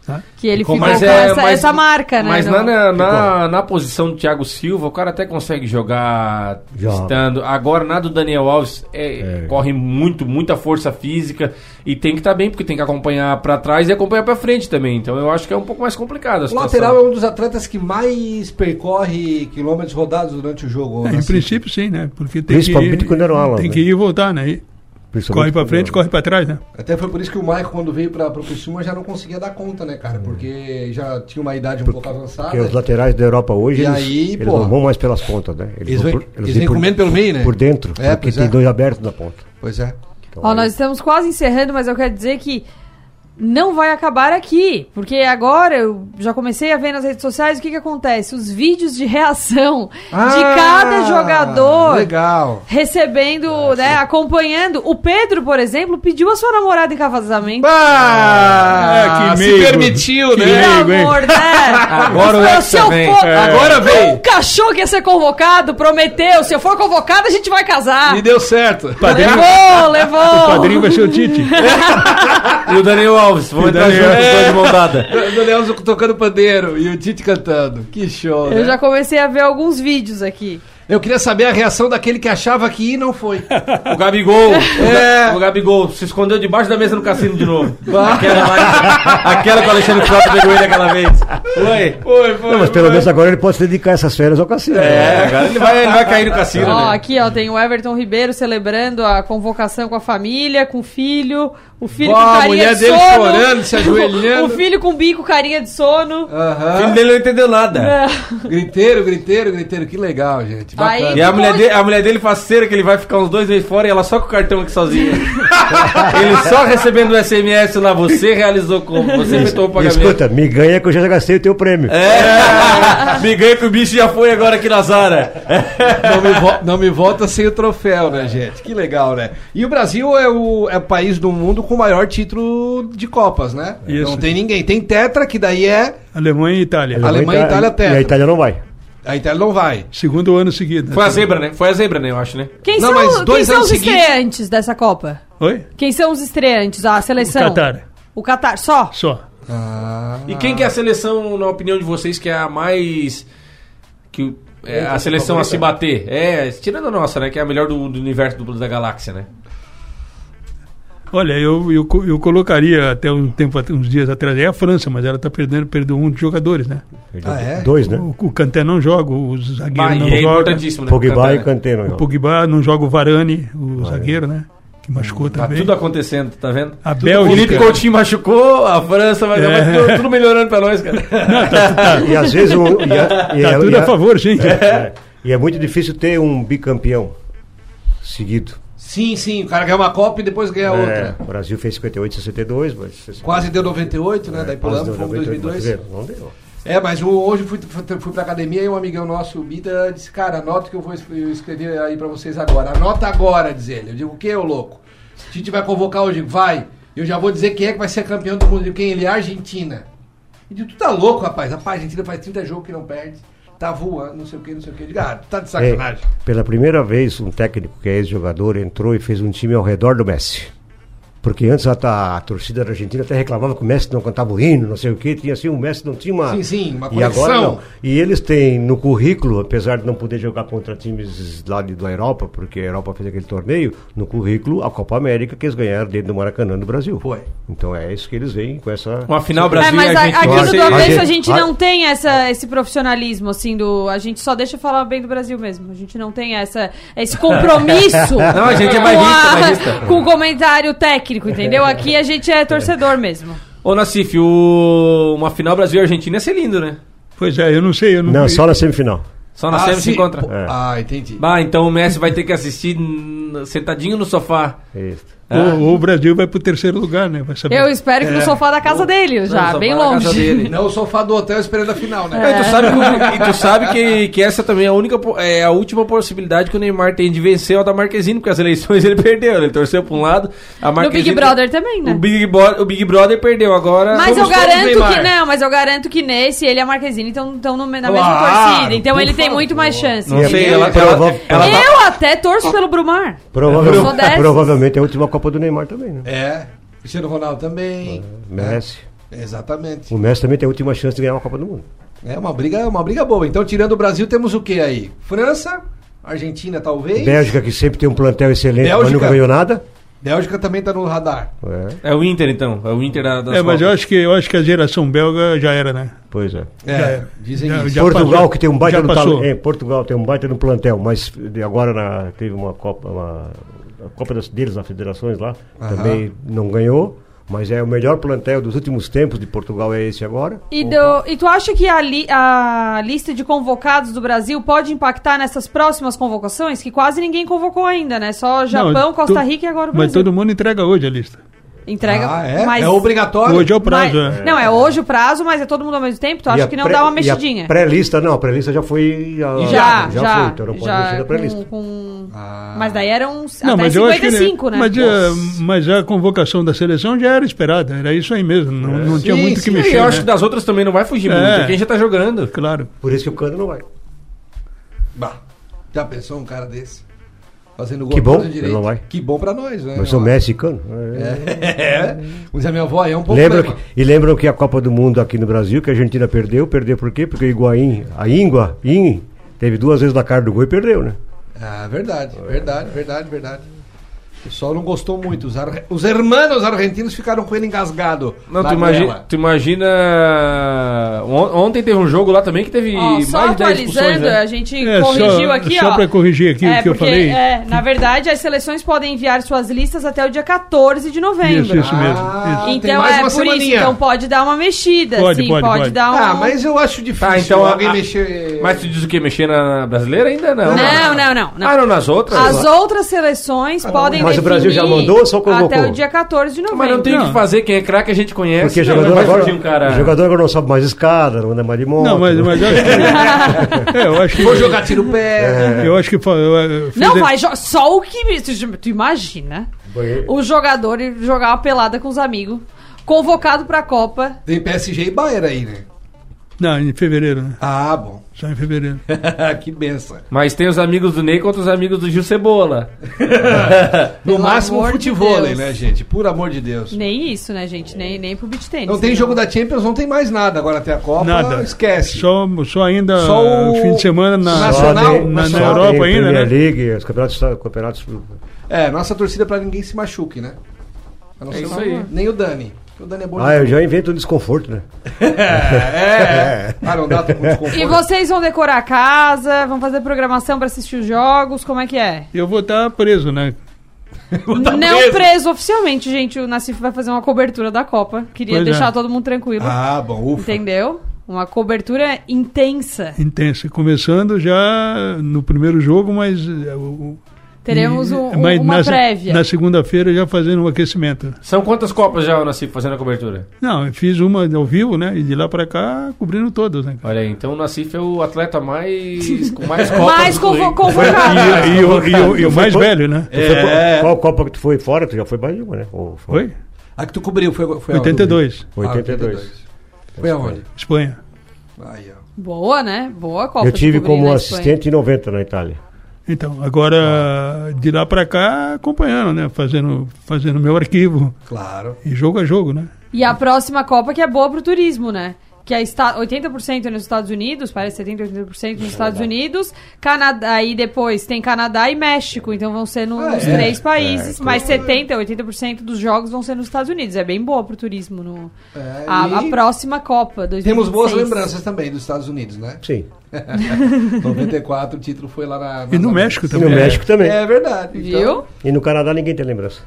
Tá? Que ele ficou Mas com é- essa, mas- essa marca, né? Mas no- na, na, na, na posição do Thiago Silva, o cara até consegue jogar Joga. estando. Agora, na do Daniel Alves, é, corre muito, muita força física e tem que estar bem, porque tem que acompanhar pra trás e acompanhar pra frente também. Então eu acho que é um pouco mais complicado a O lateral é um dos atletas que mais percorre quilômetros rodados durante o jogo. É, em princípio, sim, né? Porque tem Principalmente que, ir- quando era o Alan, Tem né? que ir e voltar, né? Corre pra quando frente, corre pra trás, né? Até foi por isso que o Michael, quando veio para o Criciúma, já não conseguia dar conta, né, cara? Porque já tinha uma idade um pouco avançada. Porque os laterais da Europa hoje, E eles, aí, eles pô, não vão mais pelas pontas, né? eles vão vêm- eles vêm comendo pelo meio, né? Por dentro, É, porque tem é. dois abertos na ponta. Pois é. Então, Ó, nós estamos quase encerrando, mas eu quero dizer que não vai acabar aqui, porque agora eu já comecei a ver nas redes sociais o que, que acontece. Os vídeos de reação de Ah, cada jogador Legal. recebendo, né, acompanhando. O Pedro, por exemplo, pediu a sua namorada em casamento. Ah, que se meigo. permitiu, Que né? Pelo amor, né? Agora o Se Hexa eu vem. for- É. Agora vem. Nunca achou que ia ser convocado, prometeu. Se eu for convocado, a gente vai casar. E deu certo. Levou, levou. O padrinho vai ser o Tite. E o Daniel Alves, vamos E o entrar junto, dois de mão dada. O Daniel tocando pandeiro e o Tite cantando. Que show, né? Eu já comecei a ver alguns vídeos aqui. Eu queria saber a reação daquele que achava que ia e não foi. O Gabigol, É. o Gabigol se escondeu debaixo da mesa no cassino de novo. Aquela, lá, aquela que o Alexandre Frota pegou ele aquela vez. Foi. Foi, foi. Não, mas pelo menos agora ele pode se dedicar essas férias ao cassino. É, né? agora ele vai, ele vai cair no cassino, Ó, né? aqui, ó, tem o Everton Ribeiro celebrando a convocação com a família, com o filho. O filho com a carinha mulher de dele sono. chorando, se ajoelhando. o filho com bico, carinha de sono. O Aham. filho dele não entendeu nada. É. Griteiro, griteiro, griteiro. Que legal, gente. Bacana. Aí- E a mulher, dele, a mulher dele faceira que ele vai ficar uns dois meses fora e ela só com o cartão aqui sozinha. ele só recebendo o SMS lá, você realizou como? Você efetuou o E pagamento. escuta, me ganha que eu já gastei o teu prêmio. É, me ganha que o bicho já foi agora aqui na Zara. Não me, vo- não me volta sem o troféu, né, gente? Que legal, né? E o Brasil é o, é o país do mundo com o maior título de Copas, né? Isso. Não tem ninguém. Tem Tetra, que daí é. Alemanha e Itália. Alemanha e Itália E tetra. a Itália não vai. A Itália não vai. Segundo ano seguido. Foi a zebra, né? Foi a zebra, né? Eu acho, né? Quem Não, são, mas quem dois são anos os seguintes- estreantes dessa Copa? Oi? Quem são os estreantes? A seleção? Qatar. O Qatar, só? Só. E quem que é a seleção, na opinião de vocês, que é a mais. que o- é a seleção a se bater? É, tirando a nossa, né? Que é a melhor do, do universo do, da galáxia, né? Olha, eu, eu, eu colocaria até um tempo, uns dias atrás, é a França, mas ela está perdendo, perdeu um de jogadores, né? Ah, é? Dois, né? O, o Kanté não joga, o zagueiro Bah, não e é joga. importantíssimo, né? Pogba Kanté, e né? Kanté não O jogam. Pogba não joga o Varane, o zagueiro, né? Que machucou Tá também. tudo acontecendo, tá vendo? A Tudo- Bélgica- O Felipe Coutinho machucou, a França vai, É. tudo, tudo melhorando pra nós, cara. E às vezes o, e a- e Tá é- tudo e a favor, gente. é, e é muito difícil ter um bicampeão seguido. Sim, sim. O cara ganha uma Copa e depois ganha É, outra. o Brasil fez 58 62, mas Quase deu 98, né? Daí quase pulamos, fomos 98, 2002. mas, Não deu. É, mas hoje fui, fui, pra academia e um amigão nosso, o Bida, disse, cara, anota que eu vou escrever aí pra vocês agora. Anota agora, diz ele. Eu digo, o que, ô louco? A gente vai convocar hoje, vai. Eu já vou dizer quem é que vai ser campeão do mundo. Quem ele é? Argentina. Eu digo, tu tá louco, rapaz? Rapaz, a Argentina faz 30 jogos que não perde. Tá voando, não sei o que, não sei o que. Eu digo, ah, tu tá de sacanagem. É, pela primeira vez, um técnico que é ex-jogador entrou e fez um time ao redor do Messi. Porque antes a, a torcida da Argentina até reclamava que o Messi não cantava o hino, não sei o que, tinha assim, o Messi não tinha uma. Sim, sim, uma E agora não. E eles têm no currículo, apesar de não poder jogar contra times lá de, da Europa, porque a Europa fez aquele torneio, no currículo a Copa América que eles ganharam dentro do Maracanã do Brasil. Foi. Então é isso que eles veem com essa. Uma final É, Brasil mas e a- Argentina. aqui no do avesso a gente não tem essa, esse profissionalismo, assim, do. A gente só deixa falar bem do Brasil mesmo. A gente não tem essa, esse compromisso Não, a gente é com, a- bairrista. com o comentário técnico, entendeu? Aqui a gente é torcedor mesmo. Ô, Nassif, o... uma final Brasil e Argentina ia ser lindo, né? Pois é, eu não sei. Eu não, Não, só na semifinal. Só na Ah, SEMI se encontra. Pô, Ah, entendi. Bah, então o Messi vai ter que assistir sentadinho no sofá. Isso. Ah. Ou, ou o Brasil vai pro terceiro lugar, né? Vai saber. Eu espero que no É. sofá da casa dele, já, sofá bem da casa longe. dele. Não o sofá do hotel esperando a final, né? E tu sabe, que, tu sabe que, que essa também é a única é a última possibilidade que o Neymar tem de vencer a da Marquezine, porque as eleições ele perdeu, ele torceu pra um lado. A No Marquezine, Big Brother também, né? O Big, o Big Brother perdeu agora. Mas eu garanto que não, mas eu garanto que nesse ele e a Marquezine estão na mesma Claro, torcida. Então ele tem favor. muito mais chance. Não sei, ela, ela, ela, vai- Eu até torço pelo Brumar. Provavelmente, dessas. provavelmente é a última Copa do Neymar também, né? É. Cristiano Ronaldo também. Messi. É, exatamente. O Messi também tem a última chance de ganhar uma Copa do Mundo. É uma briga, uma briga boa. Então, tirando o Brasil, temos o que aí? França, Argentina, talvez. Bélgica, que sempre tem um plantel excelente, mas Bélgica. nunca ganhou nada. Bélgica também tá no radar. É, é o Inter, então. É o Inter da, das É, mas eu acho, que, eu acho que a geração belga já era, né? pois é. É, Já era. dizem Já- isso. já Portugal, passou. que tem um baita no passou. tal, é, Portugal tem um baita no plantel, mas agora na- teve uma Copa, uma, a Copa das, deles, nas federações lá, Aham. também não ganhou. Mas é o melhor plantel dos últimos tempos de Portugal é esse agora. E, do- e tu acha que a, li- a lista de convocados do Brasil pode impactar nessas próximas convocações? Que quase ninguém convocou ainda, né? Só Japão, Não, Costa tu- Rica e agora o Mas Brasil. todo mundo entrega hoje a lista. Entrega. Ah, é? mas- É obrigatório? Hoje é o prazo, mas- é. Não, é hoje o prazo, mas é todo mundo ao mesmo tempo. Tu acha que não pré- dá uma a mexidinha? Pré-lista não, a pré-lista já foi. a- Já, já. foi, então não pode mexer já na pré-lista. com, Ah. Mas daí eram Não, até mas eu acho que. 55, né? Mas, eh, mas a convocação da seleção já era esperada, era isso aí mesmo. Não, não tinha Sim, muito o que mexer. E eu né? acho que das outras também não vai fugir É. muito. Quem já tá jogando. Claro. Por isso que o Cano não vai. Bah, já pensou um cara desse? Fazendo gol Que bom, direito. não vai. Que bom pra nós, né? Mas sou Ó. Messi e Cano. É. Mas a minha avó é um pouco. Lembra que, e lembram que a Copa do Mundo aqui no Brasil, que a Argentina perdeu, perdeu por quê? Porque o Higuaín, a Íngua, In, teve duas vezes na cara do gol e perdeu, né? Ah, verdade, verdade, verdade, verdade. O pessoal não gostou muito. Os, ar... Os hermanos argentinos ficaram com ele engasgado. Não, tu imagina, tu imagina. on- Ontem teve um jogo lá também que teve só mais de 10 expulsões, atualizando, né? a gente É, corrigiu só- aqui, só ó. pra corrigir aqui o que eu porque, falei. É, na verdade, as seleções podem enviar suas listas até o dia 14 de novembro. Isso, isso mesmo. Ah, isso. Então mais é uma por isso, semaninha. então pode dar uma mexida, Pode, sim, pode, pode, pode. dar um... Ah, mas eu acho difícil Tá, então alguém a- mexer. Mas tu diz o quê? Mexer na brasileira ainda? Não. Não, não, não, não. Ah, não, nas outras? As outras seleções podem Mas o Brasil já mandou ou só convocou? Até o dia 14 de novembro. Mas não tem o que fazer, quem é craque a gente conhece. Porque não, jogador, não vai agora, um cara... o jogador agora não sobe mais escada, não anda mais de moto. Não, mas, mas eu acho que. é, eu acho que. Vou jogar tiro pé. Eu acho que. eu, fiz Não, a- vai jo- só o que. Tu, imagina Banheiro. o jogador jogar uma pelada com os amigos, convocado pra Copa. Tem PSG e Bayern aí, né? Não, em fevereiro, né? Ah, bom. Só em fevereiro. que benção. Mas tem os amigos do Ney contra os amigos do Gil Cebola. No Pelo máximo amor de futebol, Deus. né, gente? Por amor de Deus. Nem isso, né, gente? Nem, nem pro beat tênis. Não tem né? jogo da Champions, não tem mais nada. Agora até a Copa, Nada. esquece. Só, só ainda Só o fim de semana na, Nacional, na, na Europa tem ainda, Premier né? League, os campeonatos, campeonatos É, nossa torcida é pra ninguém se machuque, né? A não É ser isso aí. Nem o Dani. O Dani é bom Ah, eu já invento um desconforto, né? É, é. Ah, não dá com desconforto. E vocês vão decorar a casa, vão fazer programação pra assistir os jogos, como é que é? Eu vou estar preso, né? não preso. oficialmente, gente. O Nassif vai fazer uma cobertura da Copa. Queria Pois deixar é. todo mundo tranquilo. Ah, bom, ufa. Entendeu? Uma cobertura intensa. Intensa. Começando já no primeiro jogo, mas eh, o- Teremos E- um- mas uma na, prévia. Na segunda-feira já fazendo um aquecimento. São quantas Copas já, Nassif, fazendo a cobertura? Não, eu fiz uma ao vivo, né? E de lá pra cá cobrindo todas, né? Olha aí, então o Nassif é o atleta mais com mais Copas Mais convo- convocado. E, e o- e mais velho, né? Foi É. qual, Copa que tu foi fora? Tu já foi mais de uma, né? Ou Foi? A que tu cobriu foi, foi 82. aonde? 82. Foi aonde? Espanha. Aí, ó. Boa, né? Boa Copa. Eu tive como assistente em 90 na Itália. Então, agora de lá pra cá acompanhando, né? Fazendo, fazendo meu arquivo. Claro. E jogo a jogo, né? E a próxima Copa que é boa pro turismo, né? Que é esta- 80% nos Estados Unidos, parece 70, 80% nos Estados Unidos. Canadá, aí depois tem Canadá e México, então vão ser no- Ah, nos é? três países. É, mas claro. 70, 80% dos jogos vão ser nos Estados Unidos. É bem boa pro turismo. No, É, a, a próxima Copa, 2026. Temos boas lembranças também dos Estados Unidos, né? Sim. 94, o título foi lá na. E no nas México E Américas. no também. México também. É verdade. Então- Viu? E no Canadá ninguém tem lembrança.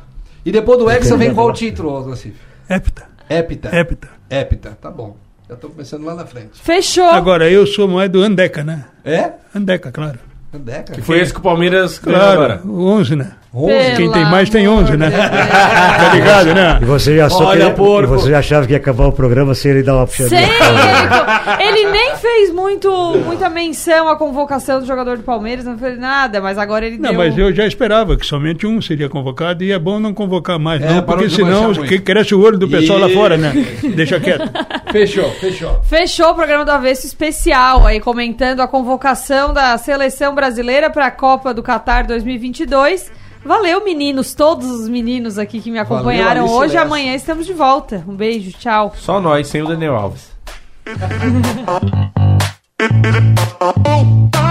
E depois do Hexa vem qual título, Nassif? Hepta. Hepta. Hepta. Hepta, tá bom. Já tô começando lá na frente. Fechou! Agora, eu sou mais do Andeca, né? É? Andeca, claro. Andeca? Que foi esse que o Palmeiras ganhou Claro, agora. o 11, né? 11? Quem tem mais tem amor 11, né? tá ligado, né? E você já, só Olha, porco. e você já achava que ia acabar o programa sem ele dar uma Sem puxadinha. ele, ele nem fez muito, muita menção à convocação do jogador do Palmeiras, não fez nada, mas agora ele Não, deu... mas eu já esperava que somente um seria convocado e é bom não convocar mais, É, não, porque não senão que cresce o olho do pessoal lá Isso. fora, né? Deixa quieto. Fechou, fechou. Fechou o programa do Avesso especial aí, comentando a convocação da seleção brasileira para a Copa do Qatar 2022. Valeu, meninos, todos os meninos aqui que me acompanharam Alice hoje. Lessa. Amanhã estamos de volta. Um beijo, tchau. Só nós, sem o Daniel Alves.